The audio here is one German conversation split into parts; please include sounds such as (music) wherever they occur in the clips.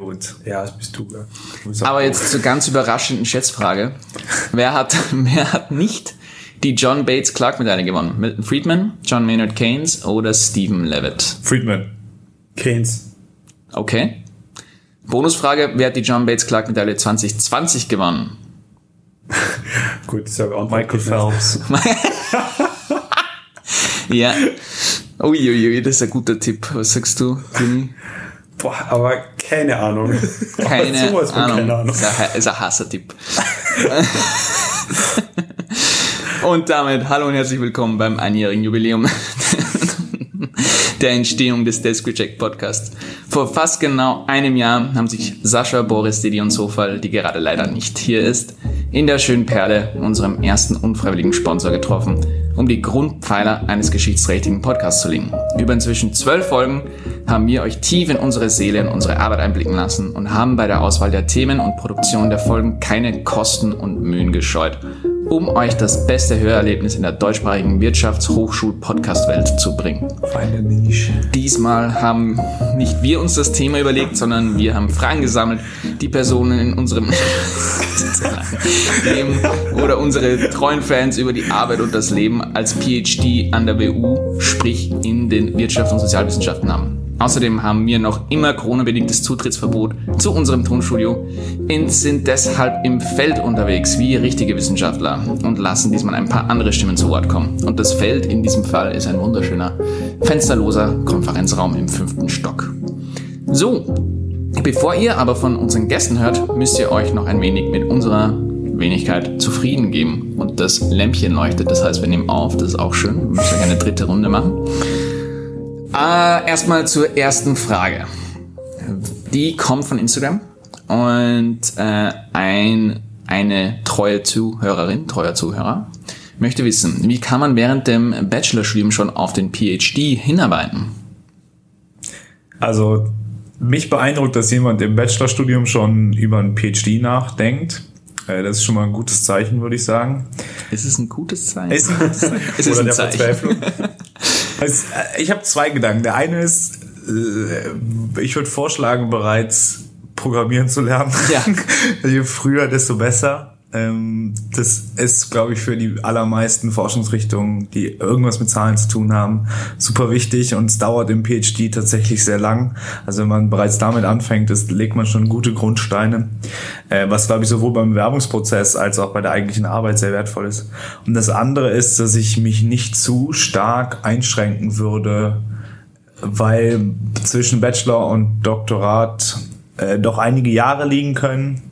Gut, ja, das bist du. Ja. Aber jetzt zur ganz überraschenden Schätzfrage. Wer hat, (laughs) wer hat nicht die John Bates Clark Medaille gewonnen? Milton Friedman, John Maynard Keynes oder Stephen Levitt? Friedman. Keynes. Okay. Bonusfrage, wer hat die John Bates Clark Medaille 2020 gewonnen? (laughs) Gut, das habe ich Michael Phelps. (laughs) Ja. Uiuiui, das ist ein guter Tipp. Was sagst du, Jimmy? Boah, aber keine Ahnung. (laughs) Keine, Sowas von Ahnung. keine Ahnung. Ist ein, ist ein Hassertipp. (laughs) und damit hallo und herzlich willkommen beim einjährigen Jubiläum (laughs) der Entstehung des Desk Reject Podcast. Vor fast genau einem Jahr haben sich Sascha, Boris, Didi und Sofal, die gerade leider nicht hier ist, in der schönen Perle, unserem ersten unfreiwilligen Sponsor, getroffen, um die Grundpfeiler eines geschichtsträchtigen Podcasts zu legen. Über inzwischen zwölf Folgen haben wir euch tief in unsere Seele und unsere Arbeit einblicken lassen und haben bei der Auswahl der Themen und Produktion der Folgen keine Kosten und Mühen gescheut, um euch das beste Hörerlebnis in der deutschsprachigen Wirtschafts-Hochschul-Podcast-Welt zu bringen. Feine Nische. Diesmal haben nicht wir uns das Thema überlegt, sondern wir haben Fragen gesammelt, die Personen in unserem (laughs) Leben oder unsere treuen Fans über die Arbeit und das Leben als PhD an der WU, sprich in den Wirtschafts- und Sozialwissenschaften haben. Außerdem haben wir noch immer Corona-bedingtes Zutrittsverbot zu unserem Tonstudio und sind deshalb im Feld unterwegs wie richtige Wissenschaftler und lassen diesmal ein paar andere Stimmen zu Wort kommen. Und das Feld in diesem Fall ist ein wunderschöner, fensterloser Konferenzraum im fünften Stock. So, bevor ihr aber von unseren Gästen hört, müsst ihr euch noch ein wenig mit unserer Wenigkeit zufrieden geben. Und das Lämpchen leuchtet, das heißt, wir nehmen auf, das ist auch schön. Wir müssen eine dritte Runde machen. Äh, erstmal zur ersten Frage. Die kommt von Instagram und äh, ein, eine treue Zuhörerin, treuer Zuhörer, möchte wissen, wie kann man während dem Bachelorstudium schon auf den PhD hinarbeiten? Also, mich beeindruckt, dass jemand im Bachelorstudium schon über ein PhD nachdenkt. Äh, Das ist schon mal ein gutes Zeichen, würde ich sagen. Ist es ein gutes Zeichen? Ist ein gutes (laughs) Zeichen. Es ist Oder ein der Zeichen. Verzweiflung. (laughs) Äh, ich habe zwei Gedanken. Der eine ist, äh, ich würde vorschlagen, bereits programmieren zu lernen. Ja. (laughs) Je früher, desto besser. Ähm, Das ist, glaube ich, für die allermeisten Forschungsrichtungen, die irgendwas mit Zahlen zu tun haben, super wichtig und es dauert im PhD tatsächlich sehr lang. Also wenn man bereits damit anfängt, ist, legt man schon gute Grundsteine, äh, was, glaube ich, sowohl beim Bewerbungsprozess als auch bei der eigentlichen Arbeit sehr wertvoll ist. Und das andere ist, dass ich mich nicht zu stark einschränken würde, weil zwischen Bachelor und Doktorat äh, doch einige Jahre liegen können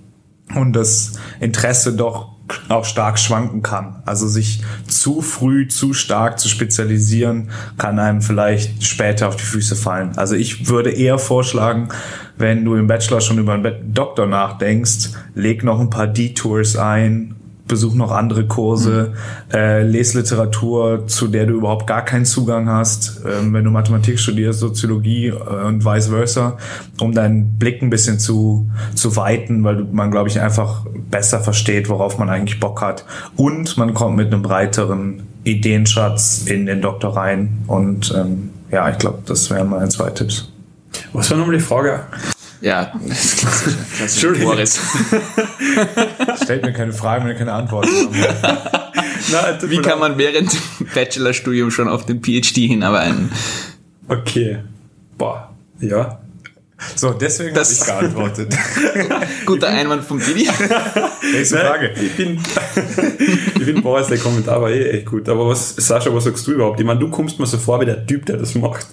und das Interesse doch auch stark schwanken kann. Also sich zu früh, zu stark zu spezialisieren, kann einem vielleicht später auf die Füße fallen. Also ich würde eher vorschlagen, wenn du im Bachelor schon über einen Doktor nachdenkst, leg noch ein paar Detours ein, besuch noch andere Kurse, äh, les Literatur, zu der du überhaupt gar keinen Zugang hast, ähm, wenn du Mathematik studierst, Soziologie äh, und vice versa, um deinen Blick ein bisschen zu, zu weiten, weil man, glaube ich, einfach besser versteht, worauf man eigentlich Bock hat. Und man kommt mit einem breiteren Ideenschatz in den Doktor rein. Und ähm, ja, ich glaube, das wären meine zwei Tipps. Was war nochmal die Frage? Ja, Entschuldigung. Boris. (laughs) Stellt mir keine Fragen, wenn ihr keine Antworten (laughs) habt. Wie kann man während dem Bachelorstudium schon auf den PhD hinarbeiten? Okay. Boah. Ja. So, deswegen habe Das- ich geantwortet. (laughs) Guter Einwand vom Didi. Nächste Frage. Ich bin, (laughs) ich finde Boris, der Kommentar war eh echt gut. Aber was, Sascha, was sagst du überhaupt? Ich meine, du kommst mir so vor wie der Typ, der das macht.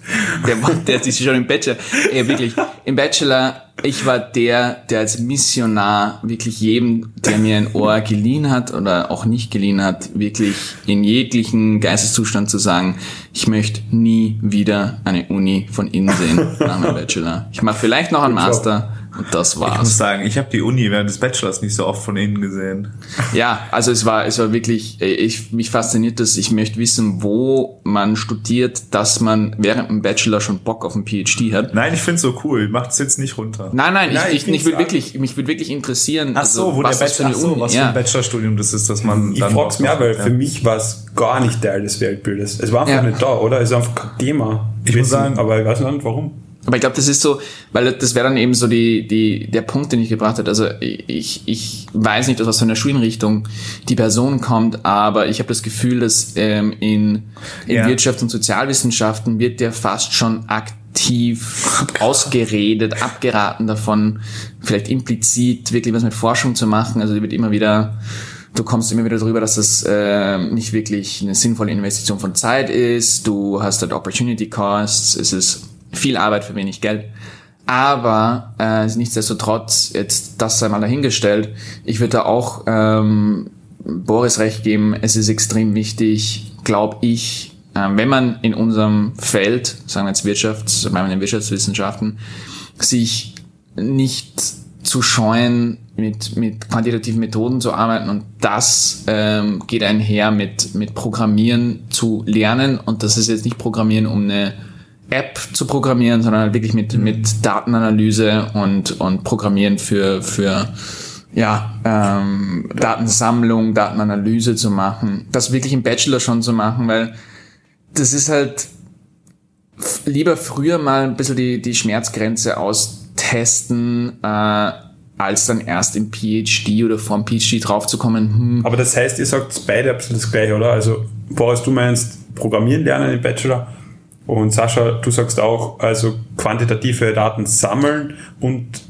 Der, der ist schon im Bachelor. Ey, wirklich. Im Bachelor, ich war der, der als Missionar wirklich jedem, der mir ein Ohr geliehen hat oder auch nicht geliehen hat, wirklich in jeglichen Geisteszustand zu sagen, ich möchte nie wieder eine Uni von innen sehen nach meinem Bachelor. Ich mache vielleicht noch einen Master und das Ich muss war's. sagen, ich habe die Uni während des Bachelors nicht so oft von innen gesehen. Ja, also es war, es war wirklich, äh, ich, mich fasziniert das. Ich möchte wissen, wo man studiert, dass man während dem Bachelor schon Bock auf einen PhD hat. Nein, ich find's so cool. Macht's jetzt nicht runter. Nein, nein, Nein, ich, ich ich, mich find's würde wirklich, mich würde wirklich interessieren, Ach so, also, wo was der das für Bachelor, eine ach so, Uni was für ein Bachelorstudium das ist, dass man Ich dann frag's mehr, weil ja. für mich war es gar nicht Teil des Weltbildes. Es war einfach Ja. nicht da, oder? Es ist einfach kein Thema. Ich muss sagen- aber ich weiß nicht warum. Aber ich glaube, das ist so, weil das wäre dann eben so die, die, der Punkt, den ich gebracht habe. Also ich, ich weiß nicht, aus was für einer Schulinrichtung die Person kommt, aber ich habe das Gefühl, dass ähm, in, in Ja. Wirtschafts- und Sozialwissenschaften wird der fast schon aktiv ausgeredet, abgeraten davon, vielleicht implizit wirklich was mit Forschung zu machen. Also die wird immer wieder Du kommst immer wieder darüber, dass das äh, nicht wirklich eine sinnvolle Investition von Zeit ist. Du hast halt Opportunity Costs. Es ist viel Arbeit für wenig Geld. Aber äh, nichtsdestotrotz, jetzt das sei mal dahingestellt, ich würde da auch ähm, Boris recht geben, es ist extrem wichtig, glaube ich, äh, wenn man in unserem Feld, sagen wir jetzt Wirtschafts-, man in Wirtschaftswissenschaften, sich nicht zu scheuen, mit, mit quantitativen Methoden zu arbeiten und das ähm, geht einher mit, mit Programmieren zu lernen. Und das ist jetzt nicht Programmieren, um eine App zu programmieren, sondern halt wirklich mit, mit Datenanalyse und, und Programmieren für, für ja, ähm, Datensammlung, Datenanalyse zu machen. Das wirklich im Bachelor schon zu machen, weil das ist halt lieber früher mal ein bisschen die, die Schmerzgrenze austesten, äh, als dann erst im PhD oder vorm PhD draufzukommen, hm, Aber das heißt, ihr sagt beide bisschen das Gleiche, oder? Also, Boris, du meinst Programmieren lernen im Bachelor und Sascha, du sagst auch, also quantitative Daten sammeln und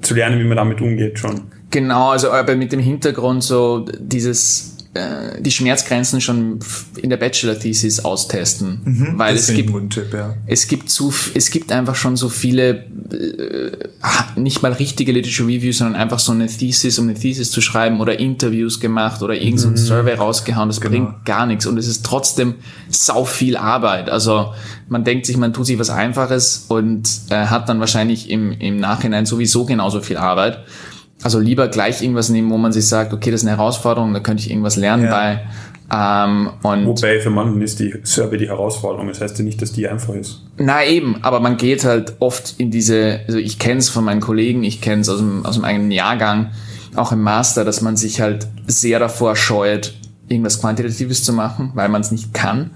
zu lernen, wie man damit umgeht schon. Genau, also aber mit dem Hintergrund so dieses äh, die Schmerzgrenzen schon in der Bachelor-Thesis austesten, weil Das es gibt Tipp, ja. es gibt zu es gibt einfach schon so viele äh, nicht mal richtige Literature Reviews, sondern einfach so eine Thesis, um eine Thesis zu schreiben oder Interviews gemacht oder irgendein so ein Survey rausgehauen, das bringt gar nichts und es ist trotzdem sau viel Arbeit. Also man denkt sich, man tut sich was Einfaches und äh, hat dann wahrscheinlich im, im Nachhinein sowieso genauso viel Arbeit. Also lieber gleich irgendwas nehmen, wo man sich sagt, okay, das ist eine Herausforderung, da könnte ich irgendwas lernen Ja. bei. Ähm, und Wobei für manchen ist die Survey die Herausforderung. Das heißt ja nicht, dass die einfach ist. Na eben, aber man geht halt oft in diese, also ich kenne es von meinen Kollegen, ich kenne es aus dem, aus dem eigenen Jahrgang, auch im Master, dass man sich halt sehr davor scheut, irgendwas Quantitatives zu machen, weil man es nicht kann.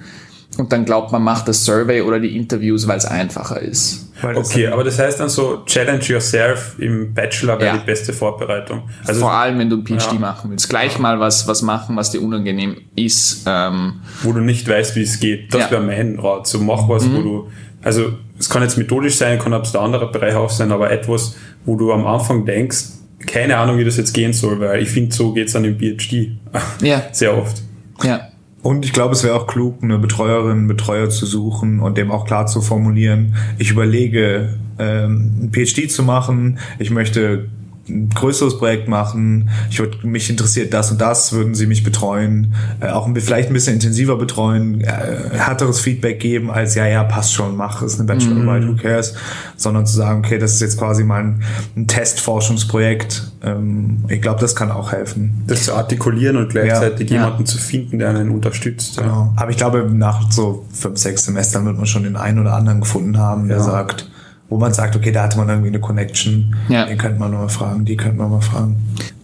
Und dann glaubt man, macht das Survey oder die Interviews, weil es einfacher ist. Okay, aber das heißt dann so, challenge yourself im Bachelor wäre Ja. die beste Vorbereitung. Also Vor allem, wenn du ein PhD Ja. machen willst. Gleich mal was, was machen, was dir unangenehm ist. Ähm, wo du nicht weißt, wie es geht. Das Ja. Mhm. wäre mein Rat. So mach was, wo du, also es kann jetzt methodisch sein, kann ein anderer Bereich auch sein, aber etwas, wo du am Anfang denkst, keine Ahnung, wie das jetzt gehen soll, weil ich finde, so geht's dann im PhD. ja, (laughs) Sehr oft. ja. Und ich glaube, es wäre auch klug, eine Betreuerin, Betreuer zu suchen und dem auch klar zu formulieren, ich überlege, ähm, ein PhD zu machen, ich möchte ein größeres Projekt machen, ich würde mich interessiert das und das, würden sie mich betreuen, äh, auch ein, vielleicht ein bisschen intensiver betreuen, äh, härteres Feedback geben als, ja, ja, passt schon, mach, ist eine Bachelorarbeit, who cares, sondern zu sagen, okay, das ist jetzt quasi mal ein, ein Testforschungsprojekt. Ähm, ich glaube, das kann auch helfen. Das zu artikulieren und gleichzeitig Ja. jemanden zu finden, der einen unterstützt. Ja. Genau. Aber ich glaube, nach so fünf, sechs Semestern wird man schon den einen oder anderen gefunden haben, der Ja. sagt, wo man sagt, okay, da hatte man irgendwie eine Connection. Ja. Den könnte man mal fragen, die könnte man mal fragen.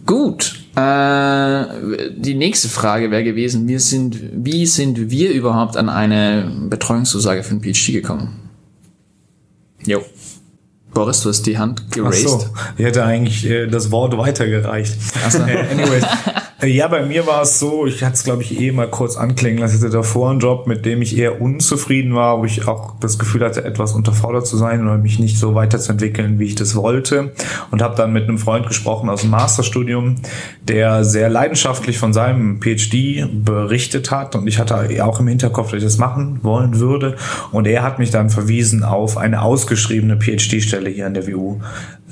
Gut. Äh, die nächste Frage wäre gewesen, wir sind, wie sind wir überhaupt an eine Betreuungszusage für ein PhD gekommen? Jo. Boris, du hast die Hand Ach geraced. so, ich hätte eigentlich äh, das Wort weitergereicht. so. Äh, (laughs) Anyways. (laughs) Ja, bei mir war es so, ich hatte es, glaube ich, eh mal kurz anklingen lassen. Ich hatte davor einen Job, mit dem ich eher unzufrieden war, wo ich auch das Gefühl hatte, etwas unterfordert zu sein oder mich nicht so weiterzuentwickeln, wie ich das wollte. Und habe dann mit einem Freund gesprochen aus dem Masterstudium, der sehr leidenschaftlich von seinem PhD berichtet hat. Und ich hatte auch im Hinterkopf, dass ich das machen wollen würde. Und er hat mich dann verwiesen auf eine ausgeschriebene PhD-Stelle hier an der WU.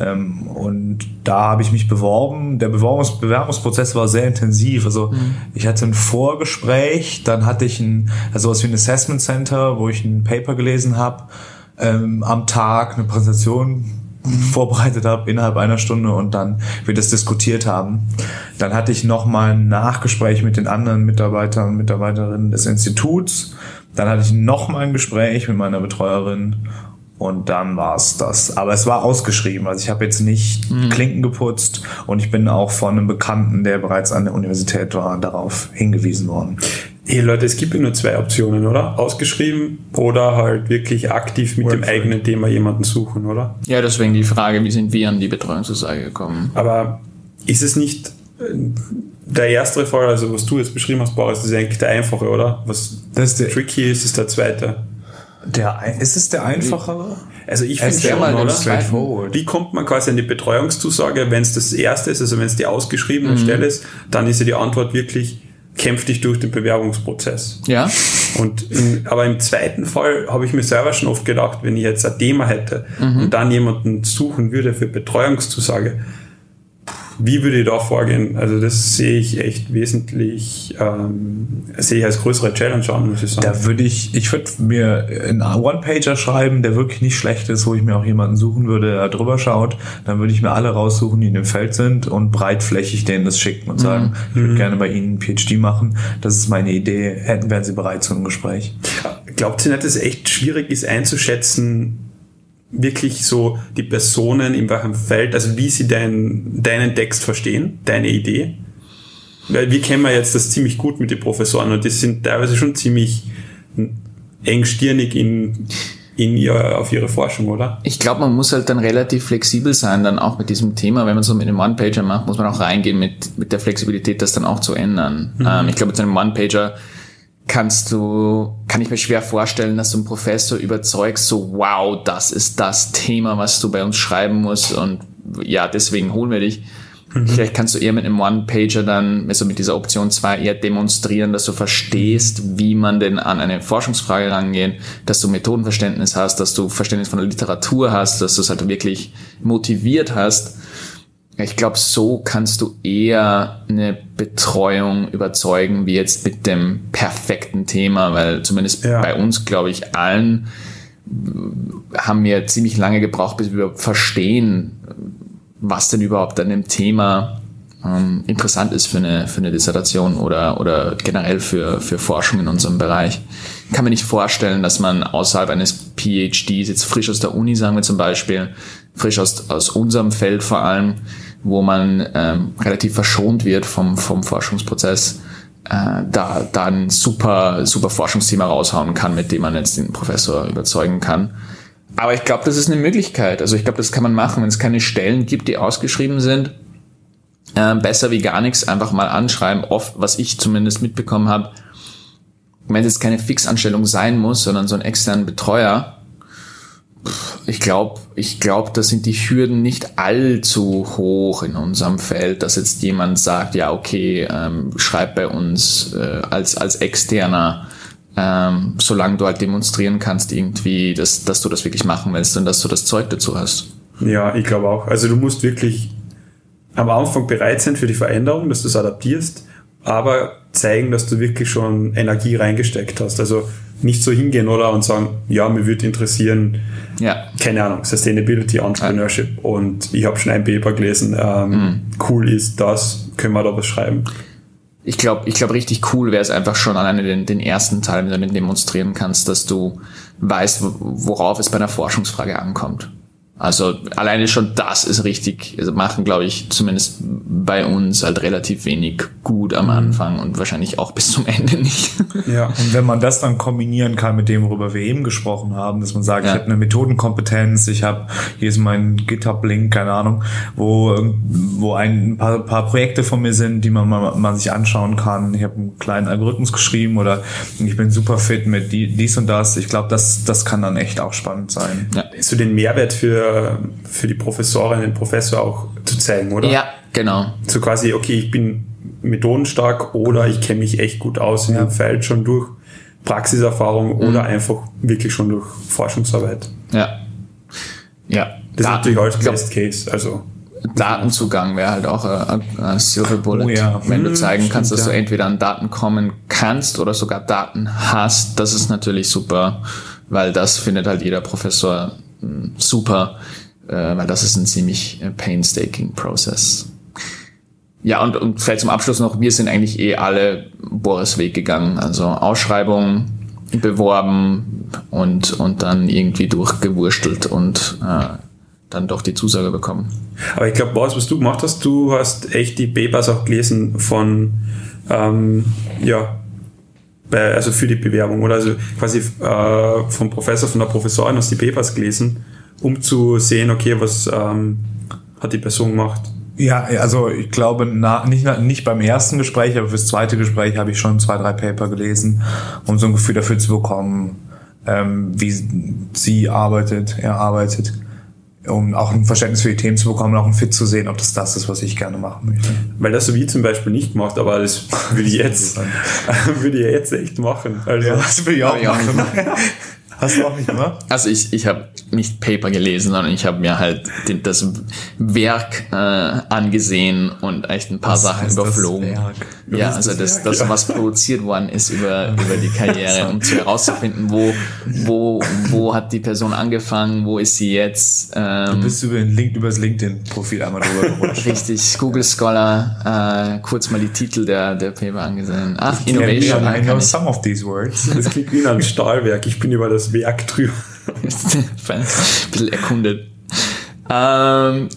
Ähm, und da habe ich mich beworben. Der Bewerbungs Bewerbungsprozess war sehr intensiv. Also ich hatte ein Vorgespräch, dann hatte ich ein, also was wie ein Assessment Center, wo ich ein Paper gelesen habe, ähm, am Tag eine Präsentation vorbereitet habe innerhalb einer Stunde und dann wir das diskutiert haben. Dann hatte ich noch mal ein Nachgespräch mit den anderen Mitarbeitern und Mitarbeiterinnen des Instituts. Dann hatte ich noch mal ein Gespräch mit meiner Betreuerin und dann war es das. Aber es war ausgeschrieben. Also ich habe jetzt nicht Klinken geputzt und ich bin auch von einem Bekannten, der bereits an der Universität war, darauf hingewiesen worden. Hey Leute, es gibt ja nur zwei Optionen, oder? Ausgeschrieben oder halt wirklich aktiv mit dem Workflow. eigenen Thema jemanden suchen, oder? Ja, deswegen die Frage, wie sind wir an die Betreuungszusage gekommen? Aber ist es nicht äh, der erste Fall, also was du jetzt beschrieben hast, Boris, das ist eigentlich der einfache, oder? Was Das ist der, tricky ist, ist der zweite. Der, ein- ist es der einfachere? Also ich finde schon, mal oder? straightforward. Wie kommt man quasi an die Betreuungszusage, wenn es das erste ist, also wenn es die ausgeschriebene Stelle ist, dann ist ja die Antwort wirklich, kämpf dich durch den Bewerbungsprozess. Ja? Und in, aber im zweiten Fall habe ich mir selber schon oft gedacht, wenn ich jetzt ein Thema hätte und dann jemanden suchen würde für Betreuungszusage, wie würde ich da vorgehen? Also das sehe ich echt wesentlich, ähm, sehe ich als größere Challenge an, muss ich sagen. Da würde ich, ich würde mir einen One-Pager schreiben, der wirklich nicht schlecht ist, wo ich mir auch jemanden suchen würde, der drüber schaut. Dann würde ich mir alle raussuchen, die in dem Feld sind und breitflächig denen das schicken und sagen, ich würde gerne bei Ihnen einen PhD machen. Das ist meine Idee. Hätten, wären Sie bereit zu einem Gespräch? Glaubt ihr nicht, dass es echt schwierig ist einzuschätzen, wirklich so die Personen in welchem Feld, also wie sie dein, deinen Text verstehen, deine Idee? Weil wir kennen ja jetzt das ziemlich gut mit den Professoren und die sind teilweise schon ziemlich engstirnig in, in ihr, auf ihre Forschung, oder? Ich glaube, man muss halt dann relativ flexibel sein, dann auch mit diesem Thema. Wenn man so mit einem One-Pager macht, muss man auch reingehen mit, mit der Flexibilität, das dann auch zu ändern. Ähm, ich glaube, mit einem One-Pager kannst du, kann ich mir schwer vorstellen, dass du einen Professor überzeugst, so wow, das ist das Thema, was du bei uns schreiben musst und ja, deswegen holen wir dich. Vielleicht kannst du eher mit einem One-Pager dann, also mit dieser Option 2 eher demonstrieren, dass du verstehst, wie man denn an eine Forschungsfrage rangeht, dass du Methodenverständnis hast, dass du Verständnis von der Literatur hast, dass du es halt wirklich motiviert hast. Ich glaube, so kannst du eher eine Betreuung überzeugen, wie jetzt mit dem perfekten Thema, weil zumindest Ja. bei uns, glaube ich, allen haben wir ziemlich lange gebraucht, bis wir verstehen, was denn überhaupt an dem Thema ähm, interessant ist für eine, für eine Dissertation oder, oder generell für, für Forschung in unserem Bereich. Ich kann mir nicht vorstellen, dass man außerhalb eines PhDs, jetzt frisch aus der Uni, sagen wir zum Beispiel, frisch aus, aus unserem Feld vor allem, wo man ähm, relativ verschont wird vom, vom Forschungsprozess, äh, da, da ein super, super Forschungsthema raushauen kann, mit dem man jetzt den Professor überzeugen kann. Aber ich glaube, das ist eine Möglichkeit. Also ich glaube, das kann man machen, wenn es keine Stellen gibt, die ausgeschrieben sind. Ähm, besser wie gar nichts, einfach mal anschreiben. Oft, was ich zumindest mitbekommen habe, wenn es jetzt keine Fixanstellung sein muss, sondern so einen externen Betreuer, ich glaube, ich glaube, da sind die Hürden nicht allzu hoch in unserem Feld, dass jetzt jemand sagt, ja, okay, ähm, schreib bei uns äh, als, als externer, ähm, solange du halt demonstrieren kannst irgendwie, dass, dass du das wirklich machen willst und dass du das Zeug dazu hast. Ja, ich glaube auch. Also du musst wirklich am Anfang bereit sein für die Veränderung, dass du es adaptierst, aber zeigen, dass du wirklich schon Energie reingesteckt hast. Also nicht so hingehen oder und sagen, ja, mir würde interessieren, Ja, keine Ahnung, Sustainability, Entrepreneurship und ich habe schon ein Paper gelesen, ähm, Mhm. cool ist das, können wir da was schreiben. ich glaube, ich glaube, richtig cool wäre es einfach schon alleine den, den ersten Teil, wenn du den demonstrieren kannst, dass du weißt, wo- worauf es bei einer Forschungsfrage ankommt. Also alleine schon das ist richtig, also machen, glaube ich, zumindest bei uns halt relativ wenig gut am Anfang und wahrscheinlich auch bis zum (laughs) Ende nicht. Ja. Und wenn man das dann kombinieren kann mit dem, worüber wir eben gesprochen haben, dass man sagt, Ja. ich habe eine Methodenkompetenz, ich habe, hier ist mein GitHub-Link, keine Ahnung, wo, wo ein paar, paar Projekte von mir sind, die man mal, mal sich anschauen kann. Ich habe einen kleinen Algorithmus geschrieben oder ich bin super fit mit die, dies und das. Ich glaube, das, das kann dann echt auch spannend sein. ja. So den Mehrwert für, für die Professorin, den Professor auch zu zeigen, oder? ja, genau. So quasi, okay, ich bin methodenstark oder ich kenne mich echt gut aus in Ja. dem Feld schon durch Praxiserfahrung Mhm. oder einfach wirklich schon durch Forschungsarbeit. Ja. Ja. Das ist natürlich alles glaub, Best Case. Also Datenzugang wäre halt auch ein, ein Silver Bullet. Oh ja. Wenn du Hm, zeigen kannst, stimmt, dass du ja. entweder an Daten kommen kannst oder sogar Daten hast, das ist natürlich super, weil das findet halt jeder Professor super, äh, weil das ist ein ziemlich äh, painstaking Process. Ja, und, und vielleicht zum Abschluss noch, wir sind eigentlich eh alle Boris Weg gegangen. Also Ausschreibung, beworben und, und dann irgendwie durchgewurstelt und äh, dann doch die Zusage bekommen. Aber ich glaube, Boris, was du gemacht hast, du hast echt die Papers auch gelesen von, ähm, ja, bei, also für die Bewerbung oder also quasi äh, vom Professor, von der Professorin aus die Papers gelesen, um zu sehen, okay, was ähm, hat die Person gemacht. Ja, also ich glaube, na, nicht, nicht beim ersten Gespräch, aber fürs zweite Gespräch habe ich schon zwei, drei Paper gelesen, um so ein Gefühl dafür zu bekommen, ähm, wie sie arbeitet, er arbeitet, um auch ein Verständnis für die Themen zu bekommen, auch ein Fit zu sehen, ob das das ist, was ich gerne machen möchte. Weil das so wie zum Beispiel nicht gemacht, aber das (laughs) würde ich jetzt, (laughs) würde ich jetzt echt machen. Also, Ja, das will ich auch Ja, machen. (laughs) Hast du auch nicht gemacht? Also ich, ich habe nicht Paper gelesen, sondern ich habe mir halt den, das Werk äh, angesehen und echt ein paar Was Sachen heißt das überflogen. Werk? Ja, also das das, Werk? das, Ja. was produziert worden ist über, über die Karriere, um zu herauszufinden, wo, wo, wo hat die Person angefangen, wo ist sie jetzt. Ähm, Bist du über den Link, übers LinkedIn-Profil einmal drüber gerutscht? richtig, Google Scholar, äh, kurz mal die Titel der, der Paper angesehen. Ach, Innovation, know, I kann know ich some of these words. das klingt wie ein Stahlwerk. Ich bin über das Werk drüber. (laughs) ein bisschen erkundet. Ähm,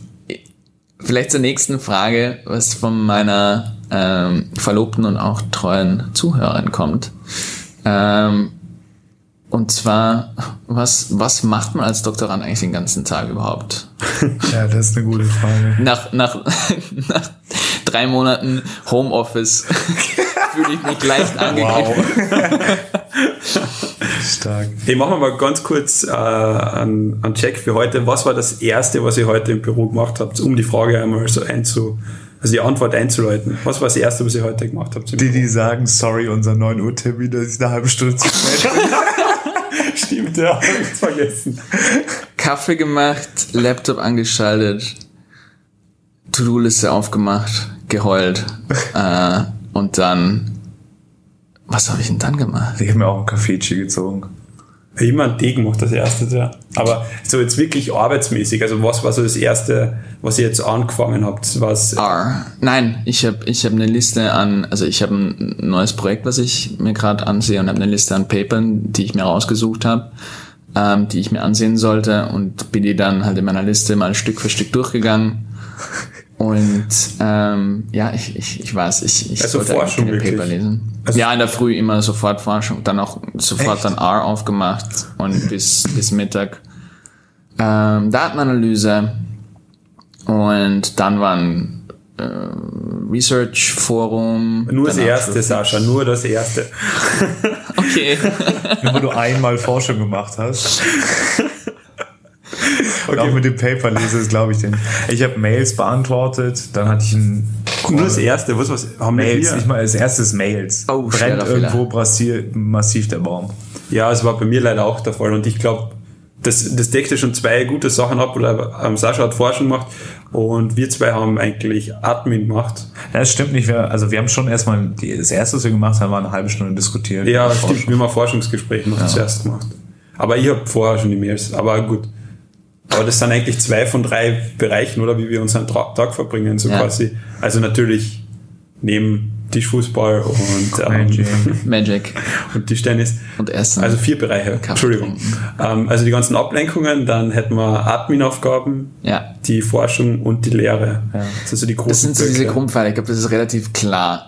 vielleicht zur nächsten Frage, was von meiner ähm, Verlobten und auch treuen Zuhörerin kommt. Ähm, und zwar, was, was macht man als Doktorand eigentlich den ganzen Tag überhaupt? (laughs) Ja, das ist eine gute Frage. Nach, nach, (laughs) nach drei Monaten Homeoffice fühle ich mich leicht angegriffen. Stark. Hey, machen wir mal ganz kurz äh, einen, einen Check für heute. Was war das Erste, was ihr heute im Büro gemacht habt, um die Frage einmal so einzu, also die Antwort einzuleiten? Was war das Erste, was ihr heute gemacht habt? Die, Büro? die sagen, sorry, unser 9 Uhr Termin, das ist eine halbe Stunde zu spät. (laughs) Stimmt, ja, hab ich vergessen. Kaffee gemacht, Laptop angeschaltet, To-Do-Liste aufgemacht, geheult äh, und dann, was habe ich denn dann gemacht? Ich habe mir auch einen Kaffeechi gezogen. Immer einen Tee gemacht, das Erste, ja. Aber so jetzt wirklich arbeitsmäßig, also was war so das Erste, was ihr jetzt angefangen habt? Was, R. Nein, ich habe ich hab eine Liste an, also ich habe ein neues Projekt, was ich mir gerade ansehe und habe eine Liste an Papern, die ich mir rausgesucht habe, ähm, die ich mir ansehen sollte und bin die dann halt in meiner Liste mal Stück für Stück durchgegangen. Und ähm, ja, ich, ich, ich weiß, ich, ich Also sollte Forschung keine wirklich? Paper lesen. Also- ja, in der Früh immer sofort Forschung, dann auch sofort Echt? dann R aufgemacht und bis, bis Mittag ähm, Datenanalyse und dann waren äh, Research Forum. nur das Erste. Sascha, nur das Erste. (laughs) Okay. Nur weil du einmal Forschung gemacht hast. (laughs) (laughs) Und auch mit dem Paper lese ist, glaube ich, den. Ich habe Mails beantwortet, dann hatte ich ein Nur das Erste, was, was haben wir Mails, hier? nicht mal als erstes Mails. Oh, Brennt irgendwo massiv, massiv der Baum. Ja, es war bei mir leider auch der Fall und ich glaube, das, das deckt ja schon zwei gute Sachen ab. Oder ähm, Sascha hat Forschung gemacht und wir zwei haben eigentlich Admin gemacht. Ja, das stimmt nicht. Wir, also wir haben schon erstmal, die, das erste, was wir gemacht haben, war eine halbe Stunde diskutiert. Ja, Forschung. stimmt, wir haben ein Forschungsgespräch noch zuerst gemacht. Aber ich habe vorher schon die Mails, aber gut. Aber das sind eigentlich zwei von drei Bereichen, oder wie wir unseren Tra Tag verbringen, so Ja. quasi. Also natürlich neben Tischfußball und, ähm, Magic. (laughs) Magic und Tischtennis. und Essen. Also vier Bereiche, Kaffee Entschuldigung. Ähm, also die ganzen Ablenkungen, dann hätten wir Admin-Aufgaben, ja. die Forschung und die Lehre. Das sind so die großen Das sind so diese Blöcke. Grundpfeiler. Ich glaube, das ist relativ klar.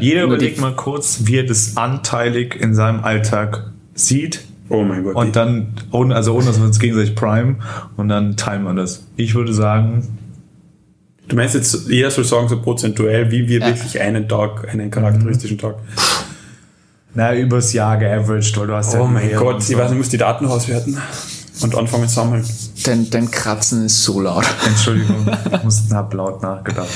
Äh, Jeder überlegt mal kurz, wie er das anteilig in seinem Alltag sieht. Oh mein Gott. Und dann, ohne, also ohne dass wir uns gegenseitig prime, und dann teilen wir das. Ich würde sagen, du meinst jetzt, jeder soll sagen, so prozentuell, wie wir Ja. wirklich einen Tag, einen charakteristischen Tag. na, übers Jahr geaveraged, weil du hast ja Oh mein Gott, ich so. weiß nicht, ich muss die Daten auswerten und anfangen zu sammeln. dein, dein Kratzen ist so laut. Entschuldigung, ich muss hab laut nachgedacht.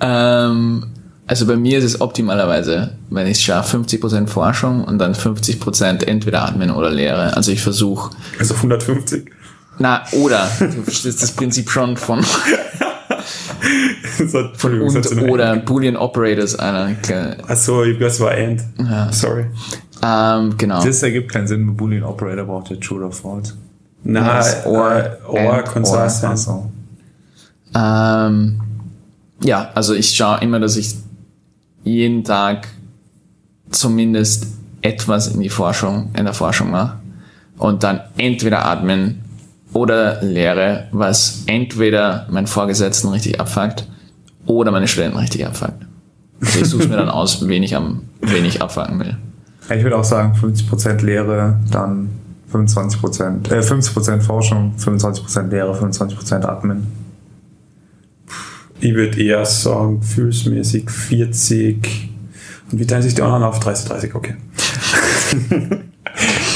Ähm, also bei mir ist es optimalerweise, wenn ich es schaffe, 50% Forschung und dann 50% entweder Admin oder Lehre. Also ich versuche, Also 150. na, oder, du verstehst das Prinzip schon von, das hat sie und, oder Boolean Operators einer, Achso, ich das war End. Sorry. ähm, genau. Das ergibt keinen Sinn, mit Boolean Operator braucht der True oder False. Na, Das or, äh, or, and, or. sein. Achso. Ähm, ja, also ich schaue immer, dass ich jeden Tag zumindest etwas in die Forschung, in der Forschung mache. Und dann entweder Admin oder Lehre, was entweder meinen Vorgesetzten richtig abfuckt oder meine Studenten richtig abfuckt. Also ich suche mir dann aus, (laughs) wen ich am, wen ich abfucken will. Ich würde auch sagen 50% Lehre, dann 25%, äh, 50% Forschung, 25% Lehre, 25% Admin. Ich würde eher sagen, gefühlsmäßig 40. Und wie teilen sich die anderen auf? 30, 30, okay. (laughs)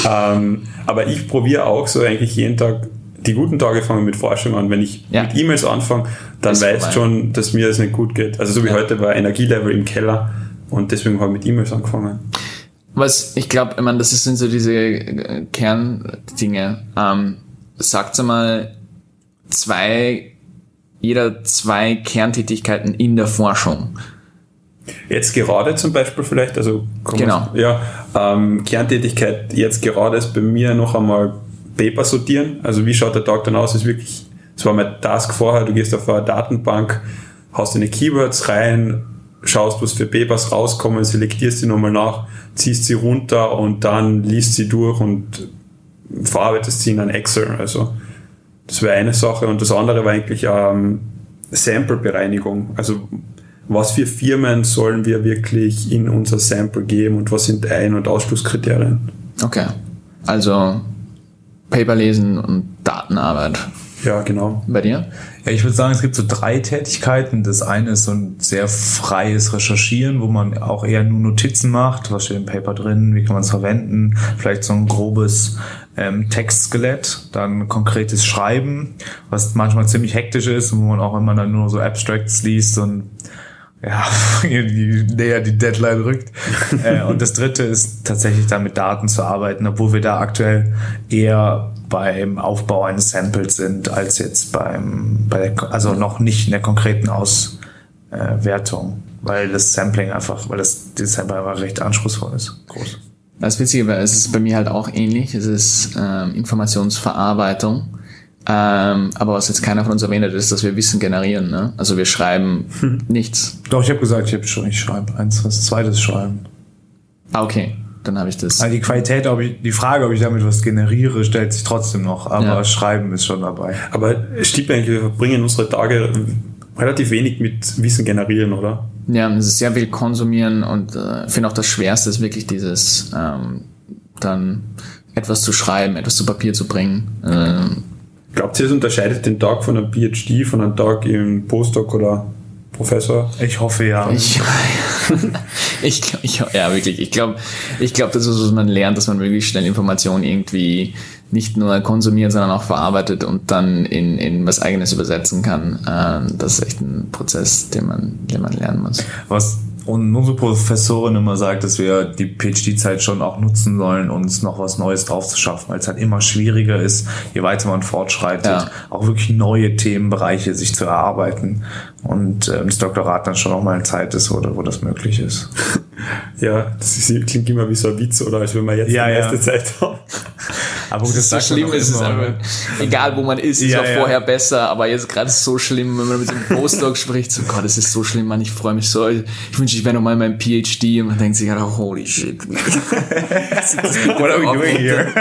ähm, aber ich probiere auch so eigentlich jeden Tag, die guten Tage fangen mit Forschung an. Wenn ich Ja. mit E-Mails anfange, dann Ist weiß vorbei. schon, dass mir das nicht gut geht. Also so wie Ja. heute war Energielevel im Keller und deswegen habe ich mit E-Mails angefangen. Was ich glaube, ich meine, das sind so diese äh, Kerndinge. Ähm, sagt mal zwei, jeder zwei Kerntätigkeiten in der Forschung. Jetzt gerade zum Beispiel vielleicht, also Genau. man's- ja, ähm, Kerntätigkeit jetzt gerade ist bei mir noch einmal Paper sortieren. Also wie schaut der Tag dann aus? Ist wirklich, das war mein Task vorher, du gehst auf eine Datenbank, haust deine Keywords rein, schaust, was für Papers rauskommen, selektierst sie nochmal nach, ziehst sie runter und dann liest sie durch und verarbeitest sie in ein Excel. Also das wäre eine Sache. Und das andere war eigentlich ähm, Sample-Bereinigung. Also was für Firmen sollen wir wirklich in unser Sample geben und was sind Ein- und Ausschlusskriterien? Okay. Also Paper lesen und Datenarbeit. Ja, genau. Bei dir? Ja, ich würde sagen, es gibt so drei Tätigkeiten. Das eine ist so ein sehr freies Recherchieren, wo man auch eher nur Notizen macht. Was steht im Paper drin? Wie kann man es verwenden? Vielleicht so ein grobes ähm, Textskelett. Dann konkretes Schreiben, was manchmal ziemlich hektisch ist, wo man auch immer dann nur so Abstracts liest und ja, (laughs) je näher die Deadline rückt. (laughs) äh, und das dritte ist tatsächlich dann mit Daten zu arbeiten, obwohl wir da aktuell eher beim Aufbau eines Samples sind, als jetzt beim, bei der, also noch nicht in der konkreten Auswertung, weil das Sampling einfach, weil das, das Sample einfach recht anspruchsvoll ist. Groß. Das Witzige war, es ist bei mir halt auch ähnlich. Es ist ähm, Informationsverarbeitung. Ähm, aber was jetzt keiner von uns erwähnt hat, ist, dass wir Wissen generieren. Ne? Also wir schreiben nichts. Doch, ich habe gesagt, ich habe schon, ich schreibe eins, was zweites schreiben. Ah, okay. Dann habe ich das. Also die Qualität, ob ich, die Frage, ob ich damit was generiere, stellt sich trotzdem noch, aber Ja. Schreiben ist schon dabei. Aber stimmt eigentlich, wir verbringen unsere Tage relativ wenig mit Wissen generieren, oder? Ja, es ist sehr viel konsumieren und äh, ich finde auch das Schwerste ist wirklich dieses ähm, dann etwas zu schreiben, etwas zu Papier zu bringen. Ähm, Glaubt ihr, es unterscheidet den Tag von einem PhD von einem Tag im Postdoc oder Professor? Ich hoffe ja. ich, (laughs) ich, glaub- ich, ja, wirklich. Ich glaube, ich glaube, das ist, was man lernt, dass man wirklich schnell Informationen irgendwie nicht nur konsumiert, sondern auch verarbeitet und dann in, in was eigenes übersetzen kann. Ähm, das ist echt ein Prozess, den man, den man lernen muss. Was und unsere Professorin immer sagt, dass wir die PhD-Zeit schon auch nutzen sollen, uns noch was Neues drauf zu schaffen, weil es halt immer schwieriger ist, je weiter man fortschreitet, Ja. auch wirklich neue Themenbereiche sich zu erarbeiten und ähm, das Doktorat dann schon auch mal eine Zeit ist, wo, wo das möglich ist. (laughs) Ja, das ist, klingt immer wie so ein Witz, oder? Als wenn wir jetzt Ja, die ja. meiste Zeit haben. Aber gut, das so sagt man schlimm doch ist es immer. einfach. Egal wo man ist, es Ja, war ja. vorher besser, aber jetzt gerade ist es so schlimm, wenn man mit einem Postdoc (laughs) spricht, so Gott, es ist so schlimm, Mann, ich freue mich so. Ich wünsche, ich wäre noch mal in meinem PhD und man denkt sich gerade, holy shit. (laughs) What are we doing here?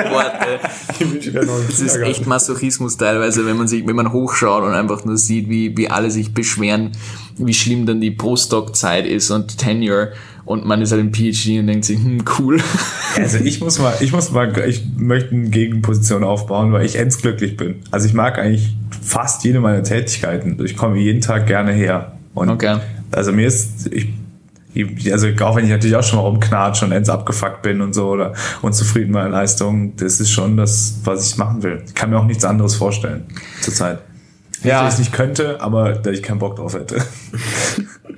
Es (laughs) ist echt Masochismus teilweise, wenn man sich, wenn man hochschaut und einfach nur sieht, wie, wie alle sich beschweren, wie schlimm dann die Postdoc-Zeit ist und Tenure und man ist halt im PhD und denkt sich, hm, cool. (laughs) Also ich muss mal, ich muss mal, ich möchte eine Gegenposition aufbauen, weil ich endglücklich bin. Also ich mag eigentlich fast jede meiner Tätigkeiten. Ich komme jeden Tag gerne her. Und Okay. Also mir ist, ich, also auch wenn ich natürlich auch schon mal rumknatsche und ends abgefuckt bin und so oder unzufrieden mit meiner Leistung, das ist schon das, was ich machen will. Ich kann mir auch nichts anderes vorstellen zurzeit. Ja. ich es nicht könnte, aber dass ich keinen Bock drauf hätte. (laughs)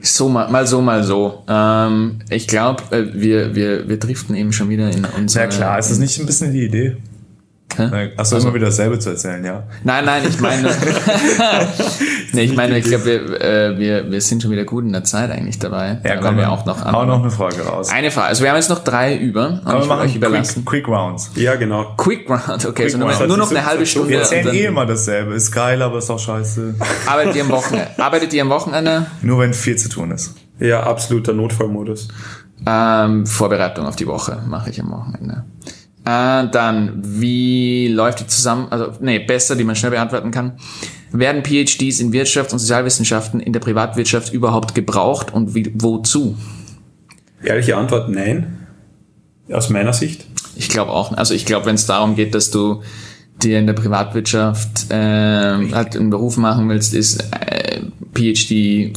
So mal, mal so, mal so. Ähm, ich glaube, äh, wir, wir, wir driften eben schon wieder in unsere... Ja klar, ist das nicht ein bisschen die Idee? Hä? Achso, immer wieder dasselbe zu erzählen, ja. Nein, nein, ich meine, (laughs) nee, ich meine, ich glaube, wir, äh, wir, wir sind schon wieder gut in der Zeit eigentlich dabei. Ja, weil komm, wir auch noch an. hau noch eine Frage raus. Eine Frage. Also wir haben jetzt noch drei über. Aber ich wir will euch machen überlassen. quick, quick Rounds. Ja, genau. Quick Round, okay, so nur, Round. nur noch eine halbe Stunde. Wir erzählen dann eh immer dasselbe. Ist geil, aber ist auch scheiße. arbeitet, ihr am Wochenende, (laughs) arbeitet ihr am Wochenende? Nur wenn viel zu tun ist. Ja, absoluter Notfallmodus. Ähm, Vorbereitung auf die Woche mache ich am Wochenende. Äh, dann, wie läuft die zusammen, also, nee, besser, die man schnell beantworten kann. Werden PhDs in Wirtschafts- und Sozialwissenschaften in der Privatwirtschaft überhaupt gebraucht und wie, wozu? Ehrliche Antwort, nein. Aus meiner Sicht. Ich glaube auch. Also ich glaube, wenn es darum geht, dass du dir in der Privatwirtschaft äh, halt einen Beruf machen willst, ist äh, PhD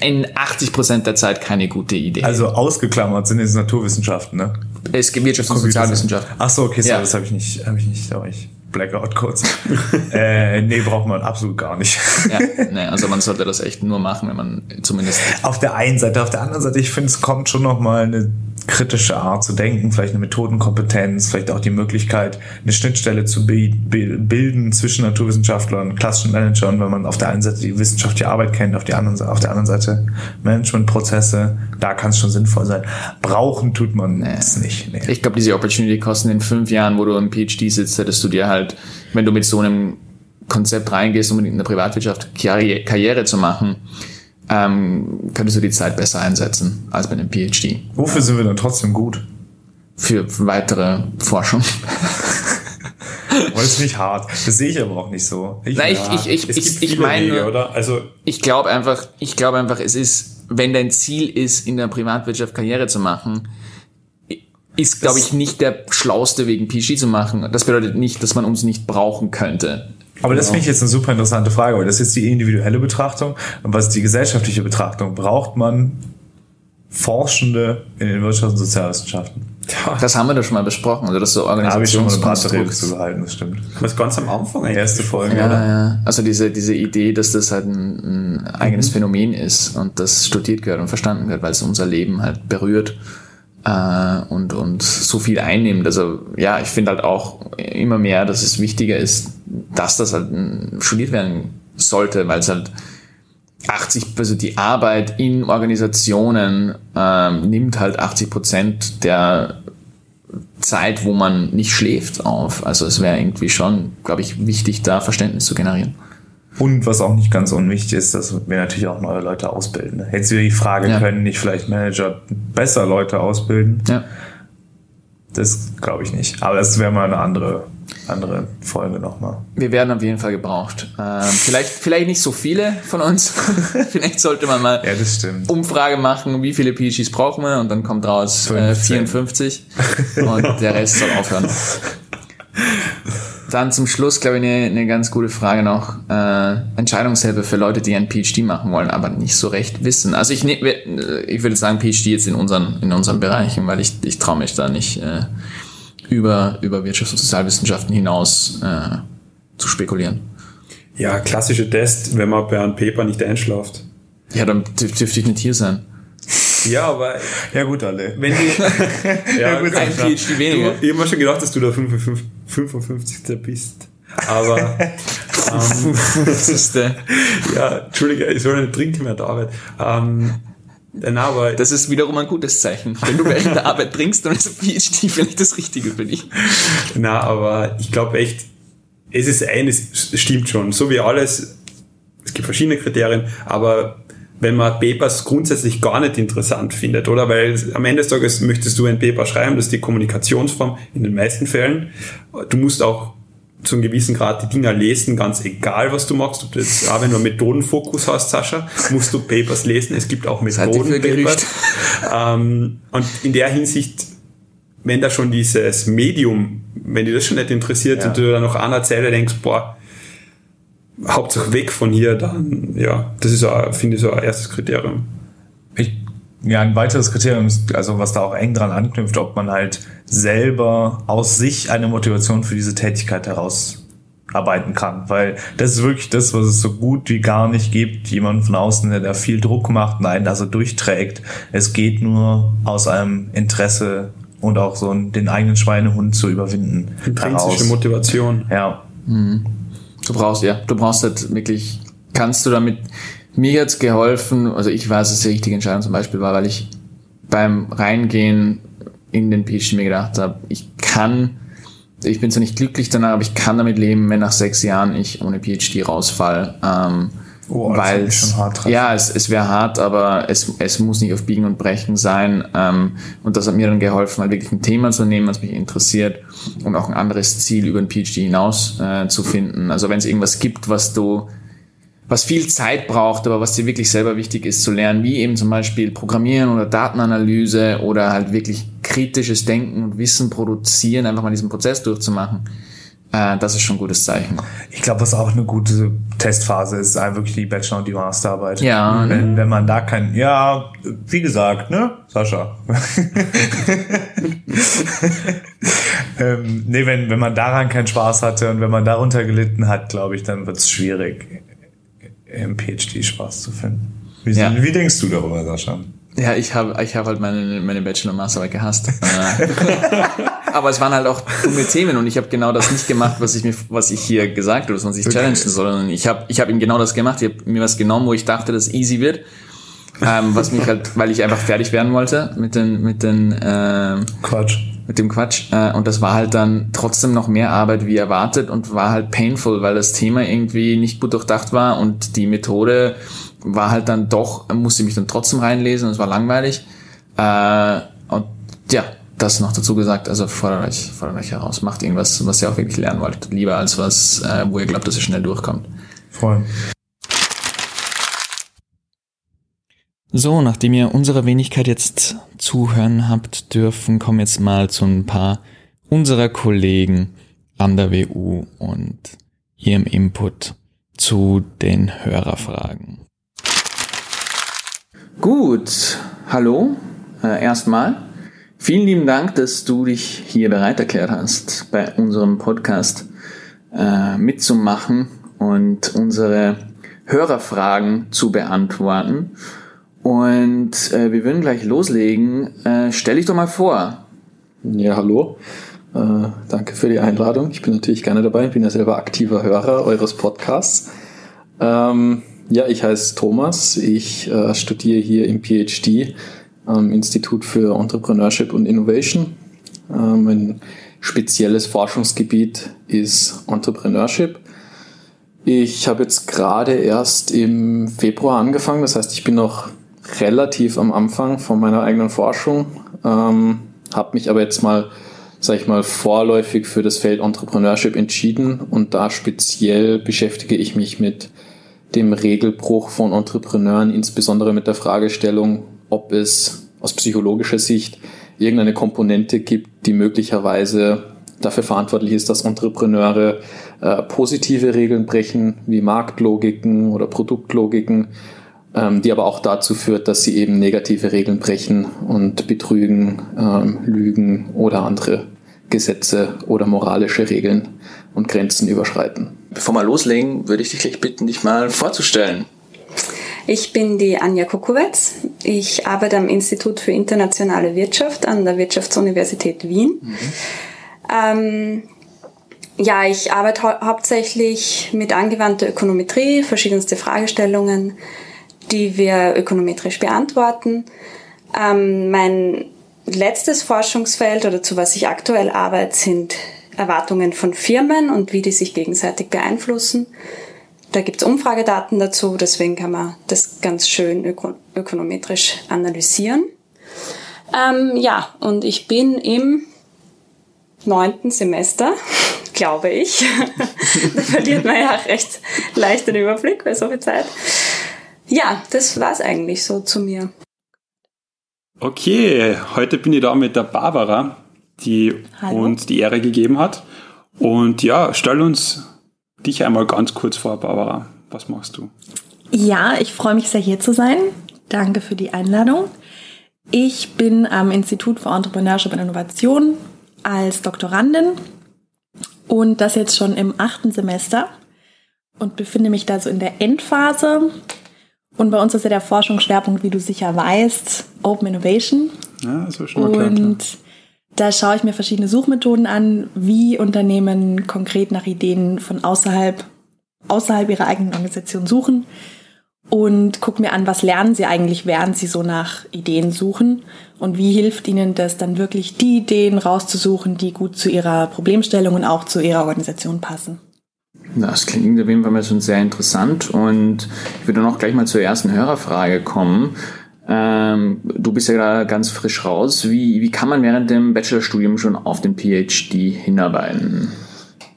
in 80 Prozent der Zeit keine gute Idee. Also ausgeklammert sind jetzt Naturwissenschaften, ne? Es gibt Wirtschafts- und Sozialwissenschaft. Ach so, okay, sorry, Ja. das habe ich nicht, habe ich nicht, war ich Blackout kurz. (laughs) äh, nee, braucht man absolut gar nicht. Ja, (laughs) nee, also man sollte das echt nur machen, wenn man zumindest Auf der einen Seite, auf der anderen Seite, ich finde, es kommt schon noch mal eine kritische Art zu denken, vielleicht eine Methodenkompetenz, vielleicht auch die Möglichkeit, eine Schnittstelle zu bi- bi- bilden zwischen Naturwissenschaftlern und klassischen Managern, wenn man auf der einen Seite die wissenschaftliche Arbeit kennt, auf, die anderen, auf der anderen Seite Managementprozesse, da kann es schon sinnvoll sein. Brauchen tut man es nicht. Nee. Ich glaube, diese Opportunity kosten in fünf Jahren, wo du im PhD sitzt, hättest du dir halt, wenn du mit so einem Konzept reingehst, um in der Privatwirtschaft Karriere zu machen, ähm, könntest du die Zeit besser einsetzen als bei einem PhD Wofür sind wir dann trotzdem gut? für weitere Forschung. Weil es nicht hart. Das sehe ich aber auch nicht so. Ich, Nein, Ja, ich, ich, ich, ich, ich meine, Wege, oder? Also ich glaube einfach, ich glaube einfach, es ist, wenn dein Ziel ist, in der Privatwirtschaft Karriere zu machen, ist, glaube ich, nicht der schlauste Weg, ein PhD zu machen. Das bedeutet nicht, dass man uns nicht brauchen könnte. Aber das finde ich jetzt eine super interessante Frage, weil das ist die individuelle Betrachtung. Und was ist die gesellschaftliche Betrachtung? Braucht man Forschende in den Wirtschafts- und Sozialwissenschaften? Das haben wir doch schon mal besprochen, also das so Da habe ich schon mal eine Rede Organisationskonstrukt. zu gehalten, das stimmt. was ganz am Anfang eigentlich. Erste Folge, Ja, oder? ja. Also diese, diese Idee, dass das halt ein, ein eigenes Phänomen ist und das studiert gehört und verstanden gehört, weil es unser Leben halt berührt äh, und, und so viel einnimmt. Also ja, ich finde halt auch immer mehr, dass es wichtiger ist, dass das halt mm, studiert werden sollte, weil es halt 80, also die Arbeit in Organisationen ähm, nimmt halt 80 Prozent der Zeit, wo man nicht schläft, auf. Also es wäre irgendwie schon, glaube ich, wichtig, da Verständnis zu generieren. Und was auch nicht ganz unwichtig ist, dass wir natürlich auch neue Leute ausbilden. Jetzt wieder die Frage, Ja. können nicht vielleicht Manager besser Leute ausbilden? Ja. Das glaube ich nicht. Aber das wäre mal eine andere, andere Folge nochmal. Wir werden auf jeden Fall gebraucht. Ähm, vielleicht, vielleicht nicht so viele von uns. (laughs) vielleicht sollte man mal Ja. Umfrage machen, wie viele PhDs brauchen wir und dann kommt raus äh, 15. 54 und der Rest soll aufhören. Dann zum Schluss, glaube ich, eine, eine ganz gute Frage noch. Äh, Entscheidungshilfe für Leute, die ein PhD machen wollen, aber nicht so recht wissen. Also ich, ne, ich würde sagen PhD jetzt in unseren, in unseren Bereichen, weil ich, ich traue mich da nicht äh, über, über Wirtschafts- und Sozialwissenschaften hinaus äh, zu spekulieren. Ja, klassische Test, wenn man bei einem Paper nicht einschlaft. Ja, dann dürf- dürfte ich nicht hier sein. Ja, aber Ja gut, alle. wenn die... (laughs) ja, gut, Ein. PhD weniger. Ich habe mir schon gedacht, dass du der 55. 55. bist. Aber (laughs) ähm, Das ist der, ja, Entschuldige, ich soll nicht trinken mehr der Arbeit. Ähm, nein, aber das ist wiederum ein gutes Zeichen. Wenn du während der Arbeit trinkst, dann ist PhD vielleicht das Richtige für dich. Na, aber ich glaube echt, es ist eines, es stimmt schon, so wie alles, es gibt verschiedene Kriterien, aber wenn man Papers grundsätzlich gar nicht interessant findet, oder? Weil am Ende des Tages möchtest du ein Paper schreiben, das ist die Kommunikationsform in den meisten Fällen. Du musst auch zu einem gewissen Grad die Dinger lesen, ganz egal, was du machst. Ob du jetzt, auch wenn du einen Methodenfokus hast, Sascha, musst du Papers lesen. Es gibt auch Methodenpapers. Ähm, und in der Hinsicht wenn da schon dieses Medium, wenn dir das schon nicht interessiert Ja. und du dann noch einer Zeile denkst, boah, Hauptsache weg von hier, dann, ja, das ist, auch, finde ich, so ein erstes Kriterium. Ich, ja, ein weiteres Kriterium ist, also was da auch eng dran anknüpft, ob man halt selber aus sich eine Motivation für diese Tätigkeit herausarbeiten kann. Weil das ist wirklich das, was es so gut wie gar nicht gibt. Jemand von außen, der da viel Druck macht und einen also durchträgt. Es geht nur aus einem Interesse und auch so den eigenen Schweinehund zu überwinden. Intrinsische Motivation. Ja. Du brauchst, ja, du brauchst halt wirklich, kannst du damit, mir hat's geholfen, also ich weiß, dass es die richtige Entscheidung zum Beispiel war, weil ich beim Reingehen in den PhD mir gedacht habe, ich kann, ich bin zwar nicht glücklich danach, aber ich kann damit leben, wenn nach sechs Jahren ich ohne PhD rausfall. Ähm, Oh, weil ja, es, es wäre hart, aber es, es muss nicht auf Biegen und Brechen sein. Ähm, und das hat mir dann geholfen, halt wirklich ein Thema zu nehmen, was mich interessiert und auch ein anderes Ziel über den PhD hinaus äh, zu finden. Also wenn es irgendwas gibt, was du was viel Zeit braucht, aber was dir wirklich selber wichtig ist zu lernen, wie eben zum Beispiel Programmieren oder Datenanalyse oder halt wirklich kritisches Denken und Wissen produzieren, einfach mal diesen Prozess durchzumachen, äh, das ist schon ein gutes Zeichen. Ich glaube, was auch eine gute Testphase ist, ist einfach wirklich die Bachelor- und die Masterarbeit. Ja. Wenn, wenn man da kein, ja, wie gesagt, ne, Sascha. (laughs) ähm, nee, wenn, wenn man daran keinen Spaß hatte und wenn man darunter gelitten hat, glaube ich, dann wird es schwierig, im PhD Spaß zu finden. Wie, Ja. wie denkst du darüber, Sascha? Ja, ich habe ich hab halt meine, meine Bachelor- und Masterarbeit gehasst. (laughs) Aber es waren halt auch dumme Themen und ich habe genau das nicht gemacht, was ich mir, was ich hier gesagt habe, dass man sich challengen soll. sondern ich habe ich hab ihm genau das gemacht. Ich habe mir was genommen, wo ich dachte, dass easy wird. Ähm, was mich halt, weil ich einfach fertig werden wollte mit den, mit den, ähm, Quatsch. mit dem Quatsch. Äh, und das war halt dann trotzdem noch mehr Arbeit wie erwartet und war halt painful, weil das Thema irgendwie nicht gut durchdacht war und die Methode war halt dann doch, musste ich mich dann trotzdem reinlesen und es war langweilig. Äh, und ja, das noch dazu gesagt, also fordert euch, fordert euch heraus, macht irgendwas, was ihr auch wirklich lernen wollt. Lieber als was, äh, wo ihr glaubt, dass ihr schnell durchkommt. Voll. So, nachdem ihr unserer Wenigkeit jetzt zuhören habt dürfen, kommen jetzt mal zu ein paar unserer Kollegen an der WU und ihrem Input zu den Hörerfragen. Gut, hallo, äh, erstmal. Vielen lieben Dank, dass du dich hier bereit erklärt hast, bei unserem Podcast äh, mitzumachen und unsere Hörerfragen zu beantworten. Und äh, wir würden gleich loslegen. Äh, stell dich doch mal vor. Ja, hallo. Äh, danke für die Einladung. Ich bin natürlich gerne dabei. Ich bin ja selber aktiver Hörer eures Podcasts. Ähm, ja, ich heiße Thomas. Ich äh, studiere hier im PhD am Institut für Entrepreneurship und Innovation. Ähm, mein spezielles Forschungsgebiet ist Entrepreneurship. Ich habe jetzt gerade erst im Februar angefangen. Das heißt, ich bin noch relativ am Anfang von meiner eigenen Forschung. Ähm, habe mich aber jetzt mal, sag ich mal, vorläufig für das Feld Entrepreneurship entschieden und da speziell beschäftige ich mich mit dem Regelbruch von Entrepreneuren, insbesondere mit der Fragestellung, ob es aus psychologischer Sicht irgendeine Komponente gibt, die möglicherweise dafür verantwortlich ist, dass Entrepreneure äh, positive Regeln brechen, wie Marktlogiken oder Produktlogiken, ähm, die aber auch dazu führt, dass sie eben negative Regeln brechen und betrügen, ähm, lügen oder andere Gesetze oder moralische Regeln und Grenzen überschreiten. Bevor wir loslegen, würde ich dich gleich bitten, dich mal vorzustellen. Ich bin die Anja Kukowetz. Ich arbeite am Institut für internationale Wirtschaft an der Wirtschaftsuniversität Wien. Ähm, ja, ich arbeite hau hauptsächlich mit angewandter Ökonometrie, verschiedenste Fragestellungen, die wir ökonometrisch beantworten. Ähm, mein letztes Forschungsfeld oder zu was ich aktuell arbeite, sind Erwartungen von Firmen und wie die sich gegenseitig beeinflussen. Da gibt's Umfragedaten dazu, deswegen kann man das ganz schön öko ökonometrisch analysieren. Ähm, ja, und ich bin im neunten Semester, (laughs) glaube ich. (laughs) da verliert man ja recht leicht den Überblick bei so viel Zeit. Ja, das war's eigentlich so zu mir. Okay, heute bin ich da mit der Barbara, die Hallo. uns die Ehre gegeben hat. Und ja, stell uns dich einmal ganz kurz vor, Barbara. Was machst du? Ja, ich freue mich sehr hier zu sein. Danke für die Einladung. Ich bin am Institut für Entrepreneurship und Innovation als Doktorandin und das jetzt schon im achten Semester und befinde mich da so in der Endphase. Und bei uns ist ja der Forschungsschwerpunkt, wie du sicher weißt, Open Innovation. Ja, das war schon mal klar. Und da schaue ich mir verschiedene Suchmethoden an, wie Unternehmen konkret nach Ideen von außerhalb, außerhalb ihrer eigenen Organisation suchen und gucke mir an, was lernen sie eigentlich, während sie so nach Ideen suchen und wie hilft ihnen das dann wirklich, die Ideen rauszusuchen, die gut zu ihrer Problemstellung und auch zu ihrer Organisation passen. Das klingt auf jeden Fall mal schon sehr interessant und ich würde noch gleich mal zur ersten Hörerfrage kommen. Ähm, du bist ja gerade ganz frisch raus. Wie, wie kann man während dem Bachelorstudium schon auf den PhD hinarbeiten?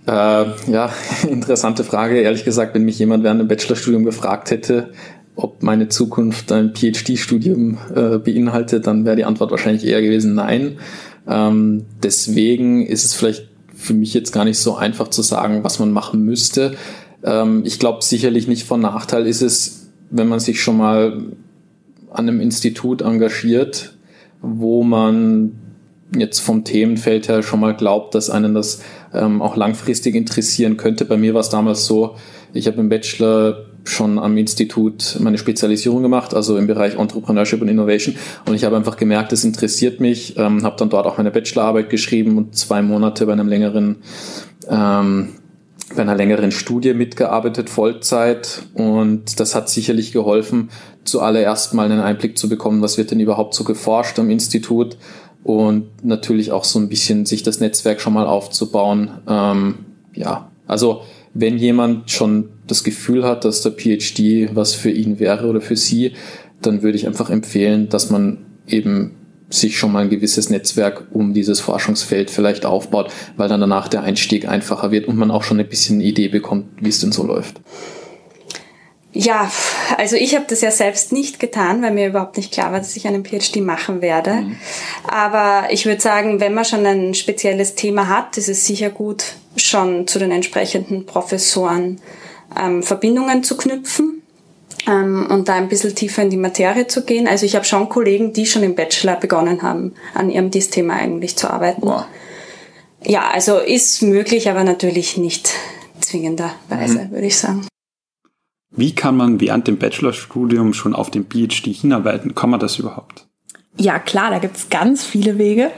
Äh, ja, (laughs) interessante Frage. Ehrlich gesagt, wenn mich jemand während dem Bachelorstudium gefragt hätte, ob meine Zukunft ein PhD-Studium äh, beinhaltet, dann wäre die Antwort wahrscheinlich eher gewesen nein. Ähm, deswegen ist es vielleicht für mich jetzt gar nicht so einfach zu sagen, was man machen müsste. Ähm, ich glaube sicherlich nicht von Nachteil ist es, wenn man sich schon mal an einem Institut engagiert, wo man jetzt vom Themenfeld her schon mal glaubt, dass einen das ähm, auch langfristig interessieren könnte. Bei mir war es damals so, ich habe im Bachelor schon am Institut meine Spezialisierung gemacht, also im Bereich Entrepreneurship und Innovation. Und ich habe einfach gemerkt, es interessiert mich, ähm, habe dann dort auch meine Bachelorarbeit geschrieben und zwei Monate bei einem längeren ähm, bei einer längeren Studie mitgearbeitet, Vollzeit. Und das hat sicherlich geholfen, zuallererst mal einen Einblick zu bekommen, was wird denn überhaupt so geforscht am Institut und natürlich auch so ein bisschen sich das Netzwerk schon mal aufzubauen. Ähm, ja, also wenn jemand schon das Gefühl hat, dass der PhD was für ihn wäre oder für sie, dann würde ich einfach empfehlen, dass man eben sich schon mal ein gewisses Netzwerk um dieses Forschungsfeld vielleicht aufbaut, weil dann danach der Einstieg einfacher wird und man auch schon ein bisschen eine Idee bekommt, wie es denn so läuft. Ja, also ich habe das ja selbst nicht getan, weil mir überhaupt nicht klar war, dass ich einen PhD machen werde. Mhm. Aber ich würde sagen, wenn man schon ein spezielles Thema hat, ist es sicher gut, schon zu den entsprechenden Professoren ähm, Verbindungen zu knüpfen ähm, und da ein bisschen tiefer in die Materie zu gehen. Also ich habe schon Kollegen, die schon im Bachelor begonnen haben, an ihrem DIS-Thema eigentlich zu arbeiten. Wow. Ja, also ist möglich, aber natürlich nicht zwingenderweise, mhm. würde ich sagen. Wie kann man während dem Bachelorstudium schon auf den PhD hinarbeiten? Kann man das überhaupt? Ja, klar, da gibt's ganz viele Wege.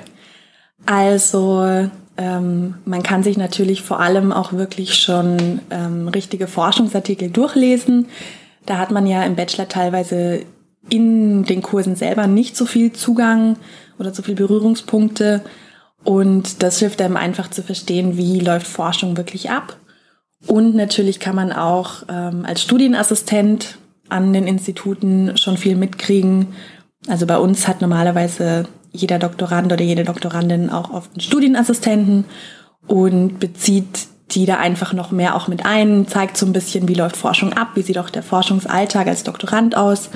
Also ähm, man kann sich natürlich vor allem auch wirklich schon ähm, richtige Forschungsartikel durchlesen. Da hat man ja im Bachelor teilweise in den Kursen selber nicht so viel Zugang oder so viel Berührungspunkte. Und das hilft einem einfach zu verstehen, wie läuft Forschung wirklich ab. Und natürlich kann man auch ähm, als Studienassistent an den Instituten schon viel mitkriegen. Also bei uns hat normalerweise jeder Doktorand oder jede Doktorandin auch oft einen Studienassistenten und bezieht die da einfach noch mehr auch mit ein, zeigt so ein bisschen, wie läuft Forschung ab, wie sieht auch der Forschungsalltag als Doktorand aus.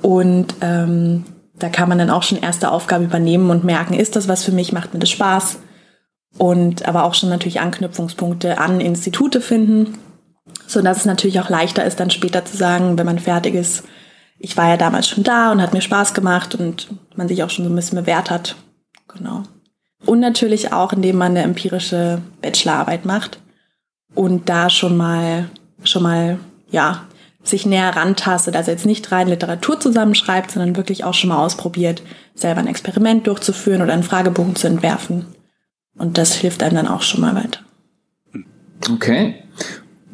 Und ähm, da kann man dann auch schon erste Aufgaben übernehmen und merken, ist das was für mich, macht mir das Spaß. Und aber auch schon natürlich Anknüpfungspunkte an Institute finden, so dass es natürlich auch leichter ist, dann später zu sagen, wenn man fertig ist, ich war ja damals schon da und hat mir Spaß gemacht und man sich auch schon so ein bisschen bewährt hat. Genau. Und natürlich auch, indem man eine empirische Bachelorarbeit macht und da schon mal, schon mal, ja, sich näher rantastet, also jetzt nicht rein Literatur zusammenschreibt, sondern wirklich auch schon mal ausprobiert, selber ein Experiment durchzuführen oder einen Fragebogen zu entwerfen. Und das hilft einem dann auch schon mal weiter. Okay.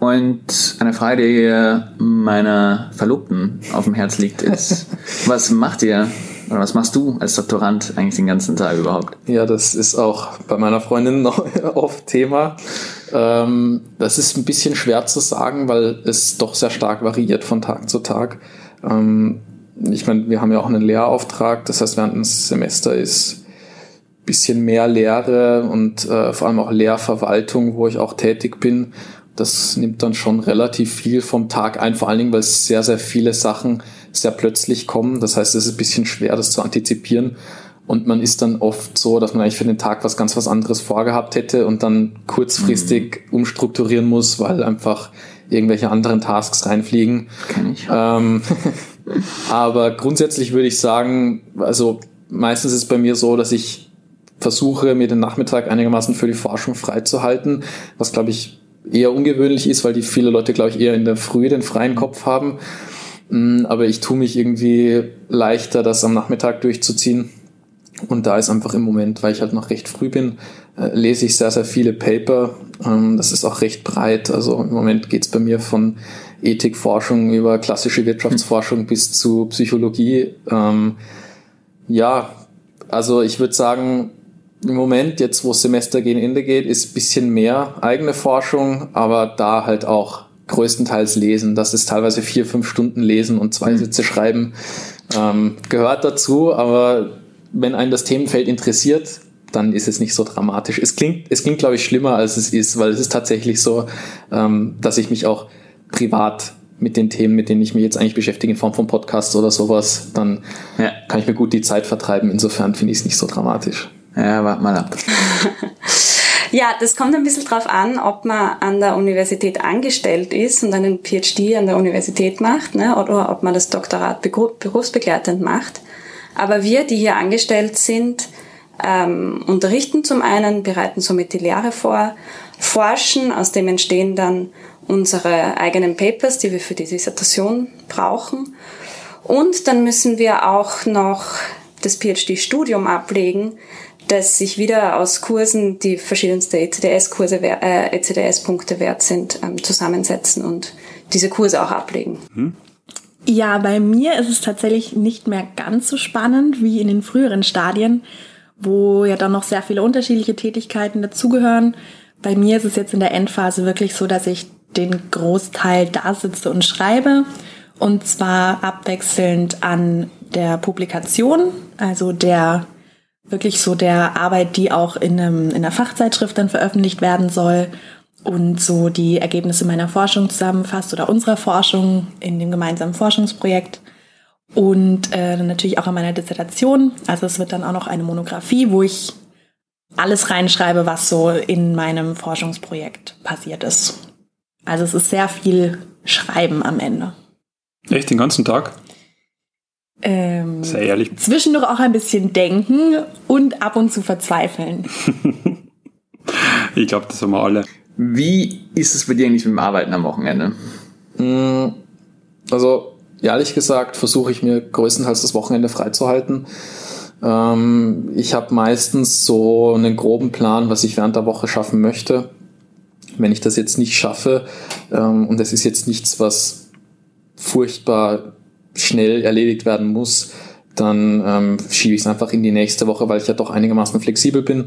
Und eine Frage, die meiner Verlobten auf dem Herz liegt, ist, (laughs) was macht ihr oder was machst du als Doktorand eigentlich den ganzen Tag überhaupt? Ja, das ist auch bei meiner Freundin (laughs) noch oft Thema. Ähm, das ist ein bisschen schwer zu sagen, weil es doch sehr stark variiert von Tag zu Tag. Ähm, ich meine, wir haben ja auch einen Lehrauftrag, das heißt, während des Semester ist bisschen mehr Lehre und äh, vor allem auch Lehrverwaltung, wo ich auch tätig bin. Das nimmt dann schon relativ viel vom Tag ein, vor allen Dingen, weil es sehr, sehr viele Sachen sehr plötzlich kommen. Das heißt, es ist ein bisschen schwer, das zu antizipieren. Und man ist dann oft so, dass man eigentlich für den Tag was ganz was anderes vorgehabt hätte und dann kurzfristig mhm. umstrukturieren muss, weil einfach irgendwelche anderen Tasks reinfliegen. Kenn ich. Ähm, (laughs) aber grundsätzlich würde ich sagen, also meistens ist es bei mir so, dass ich versuche, mir den Nachmittag einigermaßen für die Forschung freizuhalten, was glaube ich eher ungewöhnlich ist, weil die viele Leute, glaube ich, eher in der Früh den freien Kopf haben. Mm, aber ich tue mich irgendwie leichter, das am Nachmittag durchzuziehen. Und da ist einfach im Moment, weil ich halt noch recht früh bin, äh, lese ich sehr, sehr viele Paper. Ähm, das ist auch recht breit. Also im Moment geht's bei mir von Ethikforschung über klassische Wirtschaftsforschung bis zu Psychologie. Ähm, ja, also ich würde sagen, im Moment, jetzt wo das Semester gegen Ende geht, ist bisschen mehr eigene Forschung, aber da halt auch größtenteils lesen. Das ist teilweise vier, fünf Stunden lesen und zwei mhm. Sätze schreiben. Ähm, gehört dazu, aber wenn einen das Themenfeld interessiert, dann ist es nicht so dramatisch. Es klingt, es klingt, glaube ich, schlimmer, als es ist, weil es ist tatsächlich so, ähm, dass ich mich auch privat mit den Themen, mit denen ich mich jetzt eigentlich beschäftige, in Form von Podcasts oder sowas, dann ja. kann ich mir gut die Zeit vertreiben. Insofern finde ich es nicht so dramatisch. Ja, warte mal (laughs) ab. Ja, das kommt ein bisschen drauf an, ob man an der Universität angestellt ist und einen PhD an der Universität macht, ne, oder ob man das Doktorat berufsbegleitend macht. Aber wir, die hier angestellt sind, ähm, unterrichten zum einen, bereiten somit die Lehre vor, forschen, aus dem entstehen dann unsere eigenen Papers, die wir für die Dissertation brauchen. Und dann müssen wir auch noch das PhD-Studium ablegen, dass sich wieder aus Kursen, die verschiedenste ECDS-Kurse, äh, ECDS-Punkte wert sind, ähm, zusammensetzen und diese Kurse auch ablegen. Hm? Ja, bei mir ist es tatsächlich nicht mehr ganz so spannend wie in den früheren Stadien, wo ja dann noch sehr viele unterschiedliche Tätigkeiten dazugehören. Bei mir ist es jetzt in der Endphase wirklich so, dass ich den Großteil da sitze und schreibe. Und zwar abwechselnd an der Publikation, also der wirklich so der Arbeit, die auch in, einem, in einer Fachzeitschrift dann veröffentlicht werden soll und so die Ergebnisse meiner Forschung zusammenfasst oder unserer Forschung in dem gemeinsamen Forschungsprojekt und äh, natürlich auch an meiner Dissertation. Also es wird dann auch noch eine Monographie, wo ich alles reinschreibe, was so in meinem Forschungsprojekt passiert ist. Also es ist sehr viel Schreiben am Ende. Echt den ganzen Tag? Ähm, Sehr ehrlich. Zwischendurch auch ein bisschen denken und ab und zu verzweifeln. (laughs) ich glaube, das haben wir alle. Wie ist es bei dir eigentlich mit dem Arbeiten am Wochenende? Mm, also, ehrlich gesagt, versuche ich mir größtenteils das Wochenende freizuhalten. Ähm, ich habe meistens so einen groben Plan, was ich während der Woche schaffen möchte. Wenn ich das jetzt nicht schaffe, ähm, und das ist jetzt nichts, was furchtbar schnell erledigt werden muss, dann ähm, schiebe ich es einfach in die nächste Woche, weil ich ja doch einigermaßen flexibel bin.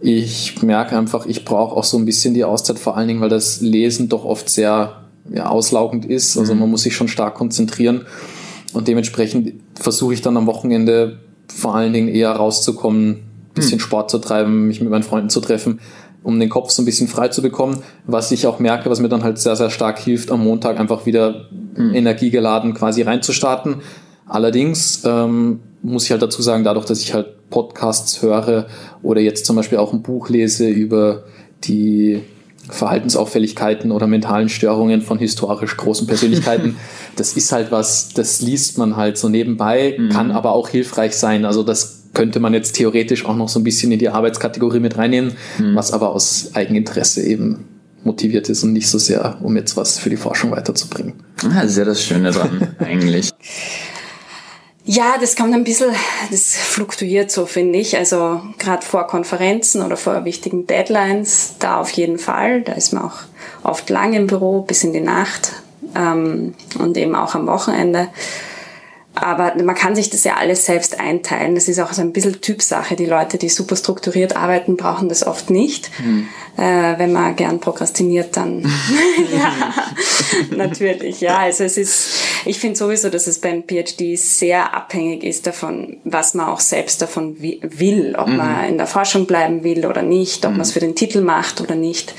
Ich merke einfach, ich brauche auch so ein bisschen die Auszeit, vor allen Dingen, weil das Lesen doch oft sehr ja, auslaugend ist. Also mhm. man muss sich schon stark konzentrieren. Und dementsprechend versuche ich dann am Wochenende vor allen Dingen eher rauszukommen, bisschen mhm. Sport zu treiben, mich mit meinen Freunden zu treffen, um den Kopf so ein bisschen frei zu bekommen. Was ich auch merke, was mir dann halt sehr, sehr stark hilft, am Montag einfach wieder mhm. energiegeladen quasi reinzustarten. Allerdings ähm, muss ich halt dazu sagen, dadurch, dass ich halt Podcasts höre oder jetzt zum Beispiel auch ein Buch lese über die Verhaltensauffälligkeiten oder mentalen Störungen von historisch großen Persönlichkeiten. (laughs) das ist halt was, das liest man halt so nebenbei, mhm. kann aber auch hilfreich sein. Also das könnte man jetzt theoretisch auch noch so ein bisschen in die Arbeitskategorie mit reinnehmen, mhm. was aber aus Eigeninteresse eben motiviert ist und nicht so sehr, um jetzt was für die Forschung weiterzubringen. Ah, das ist ja das Schöne dran, (laughs) eigentlich. Ja, das kommt ein bisschen, das fluktuiert so, finde ich. Also gerade vor Konferenzen oder vor wichtigen Deadlines, da auf jeden Fall. Da ist man auch oft lang im Büro bis in die Nacht ähm, und eben auch am Wochenende. Aber man kann sich das ja alles selbst einteilen. Das ist auch so ein bisschen Typsache. Die Leute, die super strukturiert arbeiten, brauchen das oft nicht. Mhm. Äh, wenn man gern prokrastiniert, dann (laughs) (laughs) ja, natürlich. Ja, also es ist, ich finde sowieso, dass es beim PhD sehr abhängig ist davon, was man auch selbst davon will. Ob mhm. man in der Forschung bleiben will oder nicht, ob mhm. man es für den Titel macht oder nicht.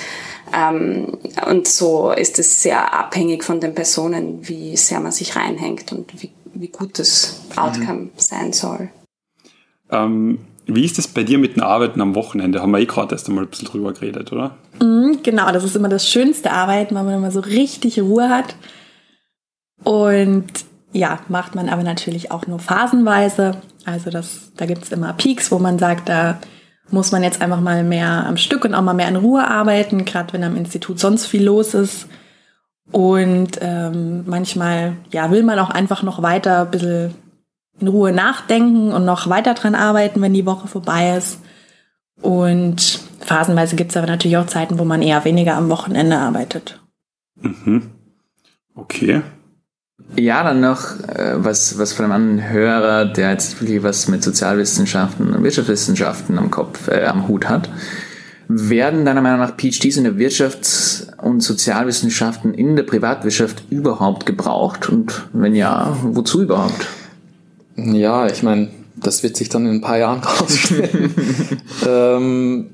Ähm, und so ist es sehr abhängig von den Personen, wie sehr man sich reinhängt und wie wie gut das Outcome mhm. sein soll. Ähm, wie ist das bei dir mit den Arbeiten am Wochenende? Haben wir eh gerade erst einmal ein bisschen drüber geredet, oder? Mhm, genau, das ist immer das schönste Arbeiten, weil man immer so richtig Ruhe hat. Und ja, macht man aber natürlich auch nur phasenweise. Also das, da gibt es immer Peaks, wo man sagt, da muss man jetzt einfach mal mehr am Stück und auch mal mehr in Ruhe arbeiten, gerade wenn am Institut sonst viel los ist. Und ähm, manchmal ja, will man auch einfach noch weiter ein bisschen in Ruhe nachdenken und noch weiter dran arbeiten, wenn die Woche vorbei ist. Und phasenweise gibt es aber natürlich auch Zeiten, wo man eher weniger am Wochenende arbeitet. Mhm. Okay. Ja, dann noch äh, was, was von einem anderen Hörer, der jetzt wirklich was mit Sozialwissenschaften und Wirtschaftswissenschaften am Kopf, äh, am Hut hat. Werden deiner Meinung nach PhDs in der Wirtschafts- und Sozialwissenschaften in der Privatwirtschaft überhaupt gebraucht? Und wenn ja, wozu überhaupt? Ja, ich meine, das wird sich dann in ein paar Jahren (laughs) rausstellen. (laughs) ähm,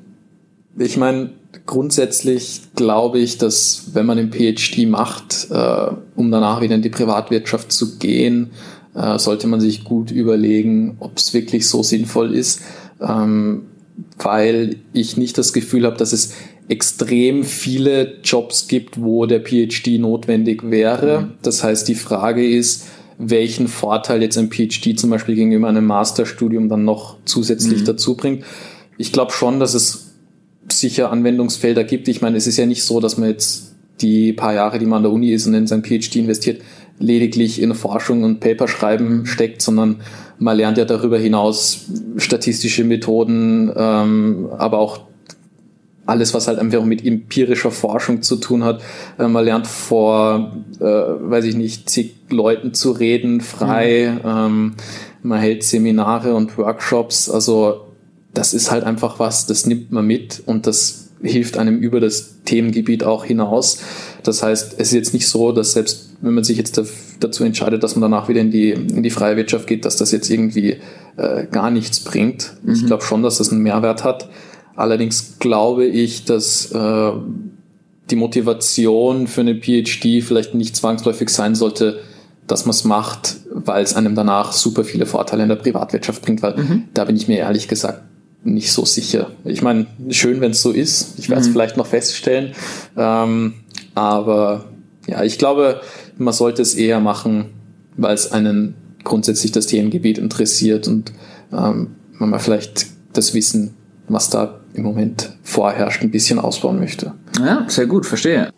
ich meine, grundsätzlich glaube ich, dass wenn man den PhD macht, äh, um danach wieder in die Privatwirtschaft zu gehen, äh, sollte man sich gut überlegen, ob es wirklich so sinnvoll ist, ähm, weil ich nicht das Gefühl habe, dass es extrem viele Jobs gibt, wo der PhD notwendig wäre. Mhm. Das heißt, die Frage ist, welchen Vorteil jetzt ein PhD zum Beispiel gegenüber einem Masterstudium dann noch zusätzlich mhm. dazu bringt. Ich glaube schon, dass es sicher Anwendungsfelder gibt. Ich meine, es ist ja nicht so, dass man jetzt die paar Jahre, die man an der Uni ist und in sein PhD investiert, lediglich in Forschung und Paper schreiben steckt, sondern man lernt ja darüber hinaus statistische Methoden, ähm, aber auch alles, was halt einfach mit empirischer Forschung zu tun hat. Äh, man lernt vor, äh, weiß ich nicht, zig Leuten zu reden, frei. Mhm. Ähm, man hält Seminare und Workshops. Also das ist halt einfach was, das nimmt man mit und das hilft einem über das Themengebiet auch hinaus. Das heißt, es ist jetzt nicht so, dass selbst wenn man sich jetzt dazu entscheidet, dass man danach wieder in die, in die freie Wirtschaft geht, dass das jetzt irgendwie äh, gar nichts bringt. Mhm. Ich glaube schon, dass das einen Mehrwert hat. Allerdings glaube ich, dass äh, die Motivation für eine PhD vielleicht nicht zwangsläufig sein sollte, dass man es macht, weil es einem danach super viele Vorteile in der Privatwirtschaft bringt, weil mhm. da bin ich mir ehrlich gesagt nicht so sicher. Ich meine, schön, wenn es so ist. Ich werde es mhm. vielleicht noch feststellen. Ähm, aber ja, ich glaube, man sollte es eher machen, weil es einen grundsätzlich das Themengebiet interessiert und ähm, man mal vielleicht das Wissen, was da im Moment vorherrscht, ein bisschen ausbauen möchte. Ja, sehr gut, verstehe.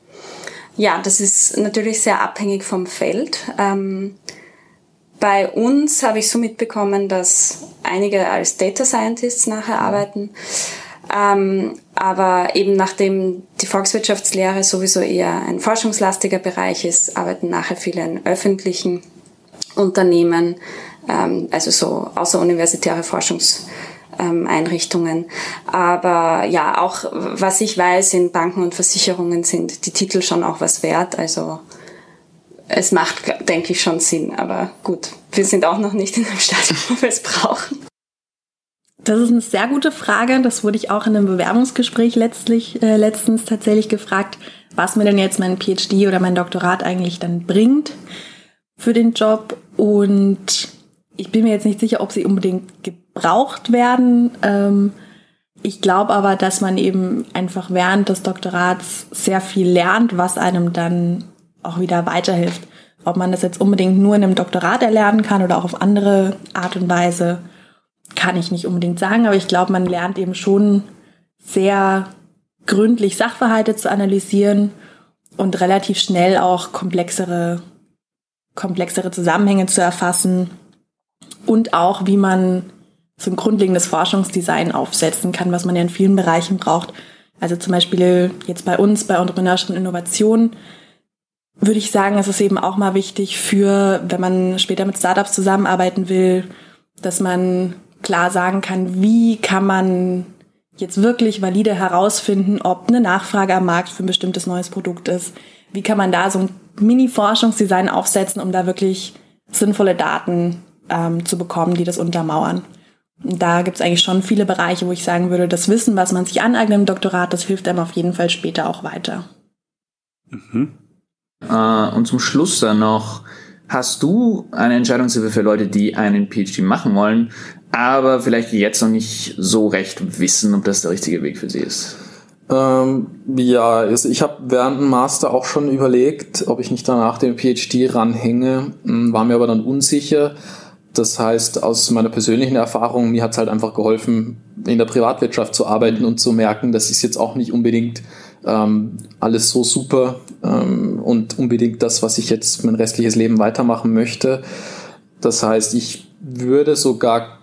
Ja, das ist natürlich sehr abhängig vom Feld. Ähm, bei uns habe ich so mitbekommen, dass einige als Data Scientists nachher arbeiten. Ähm, aber eben nachdem die Volkswirtschaftslehre sowieso eher ein forschungslastiger Bereich ist, arbeiten nachher viele in öffentlichen Unternehmen, ähm, also so außeruniversitäre Forschungs ähm. Aber ja, auch was ich weiß, in Banken und Versicherungen sind die Titel schon auch was wert. Also es macht, denke ich, schon Sinn. Aber gut, wir sind auch noch nicht in einem Stadium, wo wir es brauchen. Das ist eine sehr gute Frage. Das wurde ich auch in einem Bewerbungsgespräch letztlich, äh, letztens tatsächlich gefragt, was mir denn jetzt mein PhD oder mein Doktorat eigentlich dann bringt für den Job. Und ich bin mir jetzt nicht sicher, ob sie unbedingt gebraucht werden. Ähm, ich glaube aber, dass man eben einfach während des Doktorats sehr viel lernt, was einem dann auch wieder weiterhilft. Ob man das jetzt unbedingt nur in einem Doktorat erlernen kann oder auch auf andere Art und Weise, kann ich nicht unbedingt sagen. Aber ich glaube, man lernt eben schon sehr gründlich Sachverhalte zu analysieren und relativ schnell auch komplexere, komplexere Zusammenhänge zu erfassen und auch, wie man so ein grundlegendes Forschungsdesign aufsetzen kann, was man ja in vielen Bereichen braucht. Also zum Beispiel jetzt bei uns, bei Entrepreneurship und Innovation, würde ich sagen, es ist eben auch mal wichtig für, wenn man später mit Startups zusammenarbeiten will, dass man klar sagen kann, wie kann man jetzt wirklich valide herausfinden, ob eine Nachfrage am Markt für ein bestimmtes neues Produkt ist. Wie kann man da so ein Mini-Forschungsdesign aufsetzen, um da wirklich sinnvolle Daten ähm, zu bekommen, die das untermauern. Und da gibt es eigentlich schon viele Bereiche, wo ich sagen würde, das Wissen, was man sich aneignet im Doktorat, das hilft einem auf jeden Fall später auch weiter. Mhm. Äh, und zum Schluss dann noch, hast du eine Entscheidungshilfe für Leute, die einen PhD machen wollen, aber vielleicht jetzt noch nicht so recht wissen, ob das der richtige Weg für sie ist? Ähm, ja, also ich habe während dem Master auch schon überlegt, ob ich nicht danach den PhD ranhänge, hm, war mir aber dann unsicher das heißt, aus meiner persönlichen Erfahrung, mir hat es halt einfach geholfen, in der Privatwirtschaft zu arbeiten und zu merken, das ist jetzt auch nicht unbedingt ähm, alles so super ähm, und unbedingt das, was ich jetzt mein restliches Leben weitermachen möchte. Das heißt, ich würde sogar,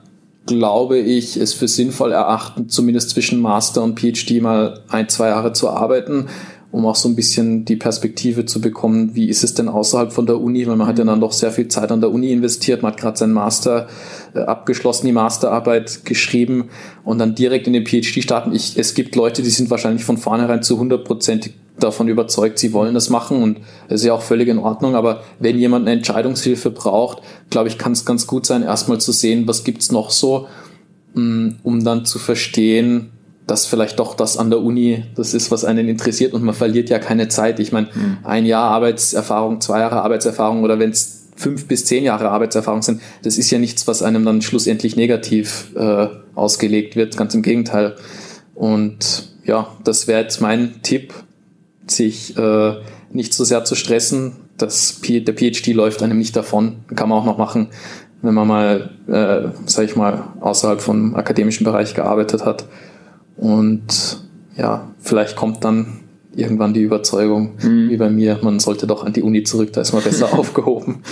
glaube ich, es für sinnvoll erachten, zumindest zwischen Master und PhD mal ein, zwei Jahre zu arbeiten um auch so ein bisschen die Perspektive zu bekommen, wie ist es denn außerhalb von der Uni, weil man hat ja dann doch sehr viel Zeit an der Uni investiert, man hat gerade seinen Master äh, abgeschlossen, die Masterarbeit geschrieben und dann direkt in den PhD starten. Ich, es gibt Leute, die sind wahrscheinlich von vornherein zu 100% davon überzeugt, sie wollen das machen und das ist ja auch völlig in Ordnung. Aber wenn jemand eine Entscheidungshilfe braucht, glaube ich, kann es ganz gut sein, erstmal zu sehen, was gibt's noch so, mm, um dann zu verstehen, dass vielleicht doch das an der Uni das ist, was einen interessiert und man verliert ja keine Zeit. Ich meine, mhm. ein Jahr Arbeitserfahrung, zwei Jahre Arbeitserfahrung oder wenn es fünf bis zehn Jahre Arbeitserfahrung sind, das ist ja nichts, was einem dann schlussendlich negativ äh, ausgelegt wird, ganz im Gegenteil. Und ja, das wäre jetzt mein Tipp, sich äh, nicht so sehr zu stressen. Das, der PhD läuft einem nicht davon. Kann man auch noch machen, wenn man mal, äh, sag ich mal, außerhalb vom akademischen Bereich gearbeitet hat. Und ja, vielleicht kommt dann irgendwann die Überzeugung, mhm. wie bei mir, man sollte doch an die Uni zurück, da ist man besser (laughs) aufgehoben.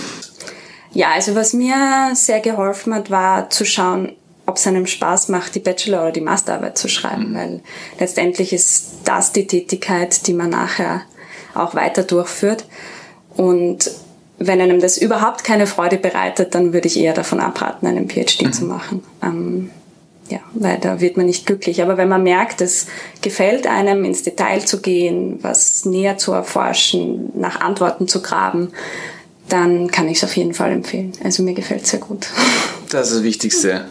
Ja, also was mir sehr geholfen hat, war zu schauen, ob es einem Spaß macht, die Bachelor- oder die Masterarbeit zu schreiben, mhm. weil letztendlich ist das die Tätigkeit, die man nachher auch weiter durchführt. Und wenn einem das überhaupt keine Freude bereitet, dann würde ich eher davon abraten, einen PhD mhm. zu machen. Ähm, ja, weil da wird man nicht glücklich. Aber wenn man merkt, es gefällt einem, ins Detail zu gehen, was näher zu erforschen, nach Antworten zu graben, dann kann ich es auf jeden Fall empfehlen. Also mir gefällt es sehr gut. (laughs) Das ist das Wichtigste.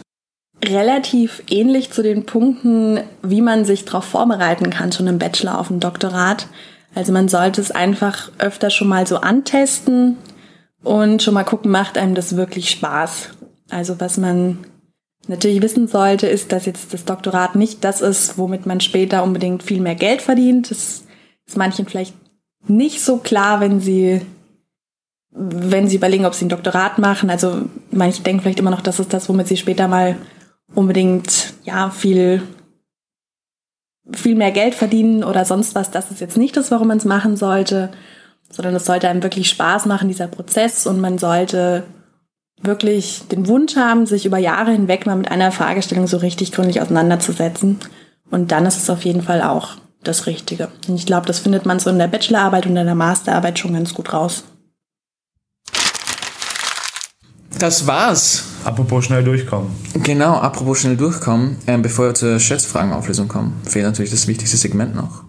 Relativ ähnlich zu den Punkten, wie man sich darauf vorbereiten kann, schon im Bachelor auf ein Doktorat. Also man sollte es einfach öfter schon mal so antesten und schon mal gucken, macht einem das wirklich Spaß. Also was man natürlich wissen sollte, ist, dass jetzt das Doktorat nicht das ist, womit man später unbedingt viel mehr Geld verdient. Das ist manchen vielleicht nicht so klar, wenn sie wenn sie überlegen, ob sie ein Doktorat machen. Also manche denken vielleicht immer noch, das ist das, womit sie später mal unbedingt ja viel viel mehr Geld verdienen oder sonst was. Das ist jetzt nicht das, warum man es machen sollte, sondern es sollte einem wirklich Spaß machen, dieser Prozess und man sollte wirklich den Wunsch haben, sich über Jahre hinweg mal mit einer Fragestellung so richtig gründlich auseinanderzusetzen. Und dann ist es auf jeden Fall auch das Richtige. Und ich glaube, das findet man so in der Bachelorarbeit und in der Masterarbeit schon ganz gut raus. Das war's. Apropos schnell durchkommen. Genau, apropos schnell durchkommen. Ähm, bevor wir zur Schätzfragenauflösung kommen, fehlt natürlich das wichtigste Segment noch.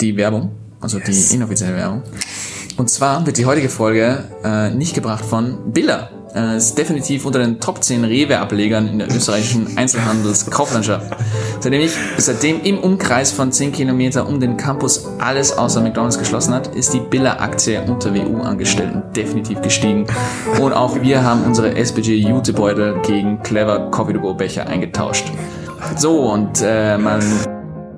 Die Werbung, also yes. die inoffizielle Werbung. Und zwar wird die heutige Folge äh, nicht gebracht von Billa. Äh, ist definitiv unter den Top 10 Rewe-Ablegern in der österreichischen Einzelhandelskauflandschaft. Seitdem, ich, seitdem im Umkreis von 10 Kilometer um den Campus alles außer McDonalds geschlossen hat, ist die Billa-Aktie unter WU-Angestellten definitiv gestiegen. Und auch wir haben unsere SPG-Jutebeutel gegen Clever Coffee-to-Go-Becher eingetauscht. So, und äh, man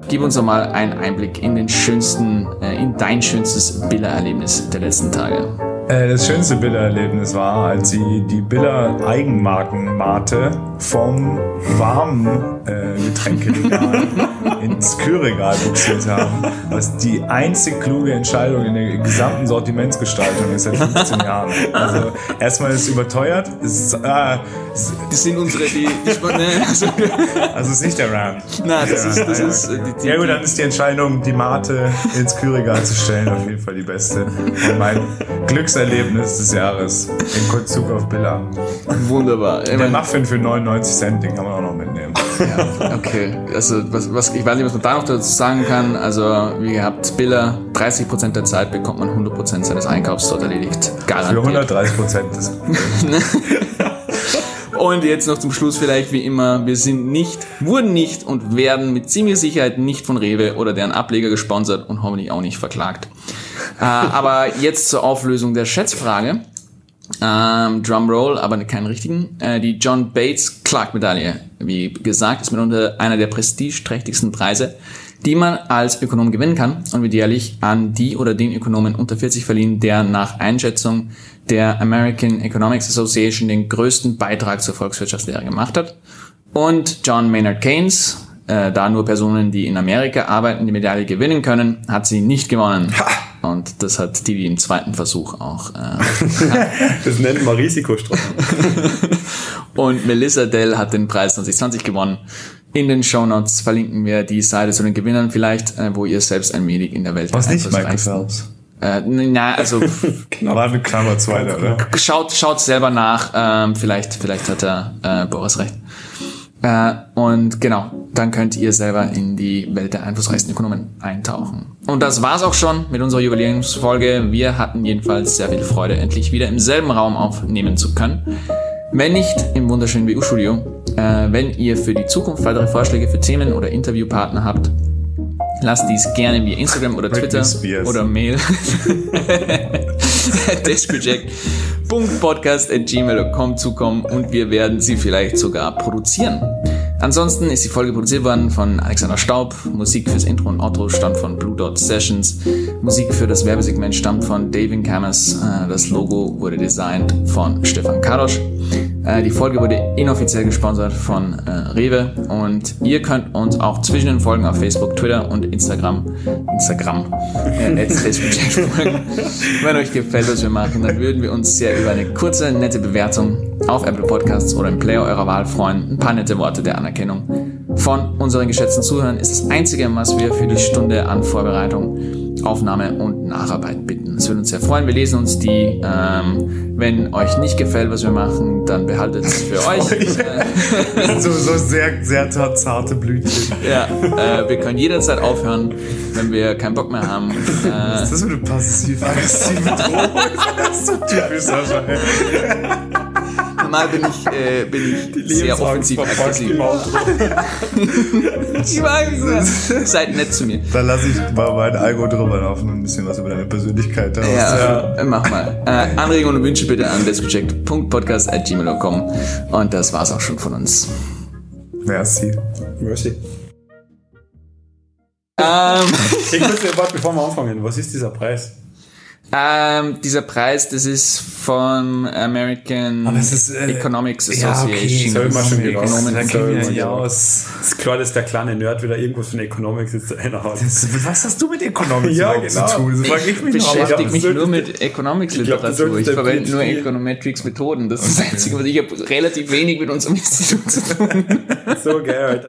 Gib uns doch mal einen Einblick in den schönsten, äh, in dein schönstes Billa-Erlebnis der letzten Tage. Äh, das schönste Biller-Erlebnis war, als sie die Biller Eigenmarken-Mate vom warmen äh, Getränkeregal (laughs) ins Kühlregal buxiert haben, was die einzig kluge Entscheidung in der gesamten Sortimentsgestaltung ist seit 15 Jahren. Also erstmal ist es überteuert. Es ist, äh, das sind unsere, die, die ne, also, also ist nicht der Ram. Nein, das ist, das ist die, die, Ja gut, dann ist die Entscheidung, die Mate ins Kühlregal zu stellen, auf jeden Fall die beste. Und mein Glückserlebnis des Jahres in Kurzzug auf Billa. Wunderbar. Der Muffin für 99 Cent, den kann man auch noch. Ja, okay. Also, was, was, ich weiß nicht, was man da noch dazu sagen kann. Also, wie gehabt, Biller, 30% der Zeit bekommt man 100% seines Einkaufs dort erledigt. Garantiert. Für 130% des (laughs) Und jetzt noch zum Schluss vielleicht wie immer, wir sind nicht, wurden nicht und werden mit ziemlicher Sicherheit nicht von Rewe oder deren Ableger gesponsert und hoffentlich auch nicht verklagt. äh, aber jetzt zur Auflösung der Schätzfrage. Ähm, Drumroll, aber keinen richtigen. Äh, die John Bates Clark Medaille, wie gesagt, ist mitunter einer der prestigeträchtigsten Preise, die man als Ökonom gewinnen kann und wird jährlich an die oder den Ökonomen unter 40 verliehen, der nach Einschätzung der American Economics Association den größten Beitrag zur Volkswirtschaftslehre gemacht hat. Und John Maynard Keynes, äh, da nur Personen, die in Amerika arbeiten, die Medaille gewinnen können, hat sie nicht gewonnen. Ha! Und das hat die im zweiten Versuch auch. Äh, (laughs) das nennt man Risikostreuung. (laughs) und Melissa Dell hat den Preis 2020 gewonnen. In den Show Notes verlinken wir die Seite zu den Gewinnern vielleicht, äh, wo ihr selbst ein wenig in der Welt Was nicht Michael Phelps? Äh, na, also (laughs) war eine Klammer zweite, oder? Schaut, schaut selber nach. Ähm, vielleicht, vielleicht hat er äh, Boris recht. Äh, und genau, dann könnt ihr selber in die Welt der einflussreichsten Ökonomen eintauchen. Und das war's auch schon mit unserer Jubiläumsfolge. Wir hatten jedenfalls sehr viel Freude, endlich wieder im selben Raum aufnehmen zu können. Wenn nicht im wunderschönen WU-Studio. Äh, wenn ihr für die Zukunft weitere Vorschläge für Themen oder Interviewpartner habt, lasst dies gerne via Instagram oder Twitter oder Mail. (laughs) Dashproject.podcast.gmail.com zukommen und wir werden sie vielleicht sogar produzieren. Ansonsten ist die Folge produziert worden von Alexander Staub. Musik fürs Intro und Outro stammt von Blue Dot Sessions. Musik für das Werbesegment stammt von David Kammers. Äh, Das Logo wurde designt von Stefan Kadosch. Äh, Die Folge wurde inoffiziell gesponsert von äh, Rewe und ihr könnt uns auch zwischen den Folgen auf Facebook, Twitter und Instagram, Instagram, äh. (laughs) Wenn euch gefällt, was wir machen, dann würden wir uns sehr über eine kurze, nette Bewertung auf Apple Podcasts oder im Player eurer Wahl freuen. Ein paar nette Worte der Anerkennung von unseren geschätzten Zuhörern ist das Einzige, was wir für die Stunde an Vorbereitung, Aufnahme und Nacharbeit bitten. Es würde uns sehr freuen. Wir lesen uns die. Ähm, wenn euch nicht gefällt, was wir machen, dann behaltet es für (laughs) euch. (laughs) So, so sehr, sehr zarte Blütchen. ja, äh, wir können jederzeit aufhören, wenn wir keinen Bock mehr haben. Äh, Das ist so eine passiv-aggressive Drohung. (laughs) Das ist so typisch Sascha. Ey. normal bin ich, äh, bin ich sehr offensiv aggressiv. (laughs) Ich weiß, seid nett zu mir. Dann lasse ich mal mein Algo drüber laufen und ein bisschen was über deine Persönlichkeit heraus. Ja, äh, mach mal. Äh, Anregungen und Wünsche bitte an bestproject.podcast.gmail.com und das war's auch schon von uns. Merci. Mercy. Ähm, Ich muss dir, bevor wir anfangen, was ist dieser Preis? Ähm, dieser Preis, das ist von American ist, äh, Economics Ja, okay. Association. Soll ich mal schon Ökonomen- gelassen. Da kennen wir ich ja aus. ist klar, dass der kleine Nerd wieder irgendwas von Economics jetzt. Das- Was hast du mit Economics Ja, genau. zu tun? Das frage ich mich beschäftige das mich nur mit Economics-Literatur. Ich das Ich, verwende nur Econometrics-Methoden. Das ist das Einzige, was ich habe relativ wenig mit unserem Institut zu tun. So geil, Alter.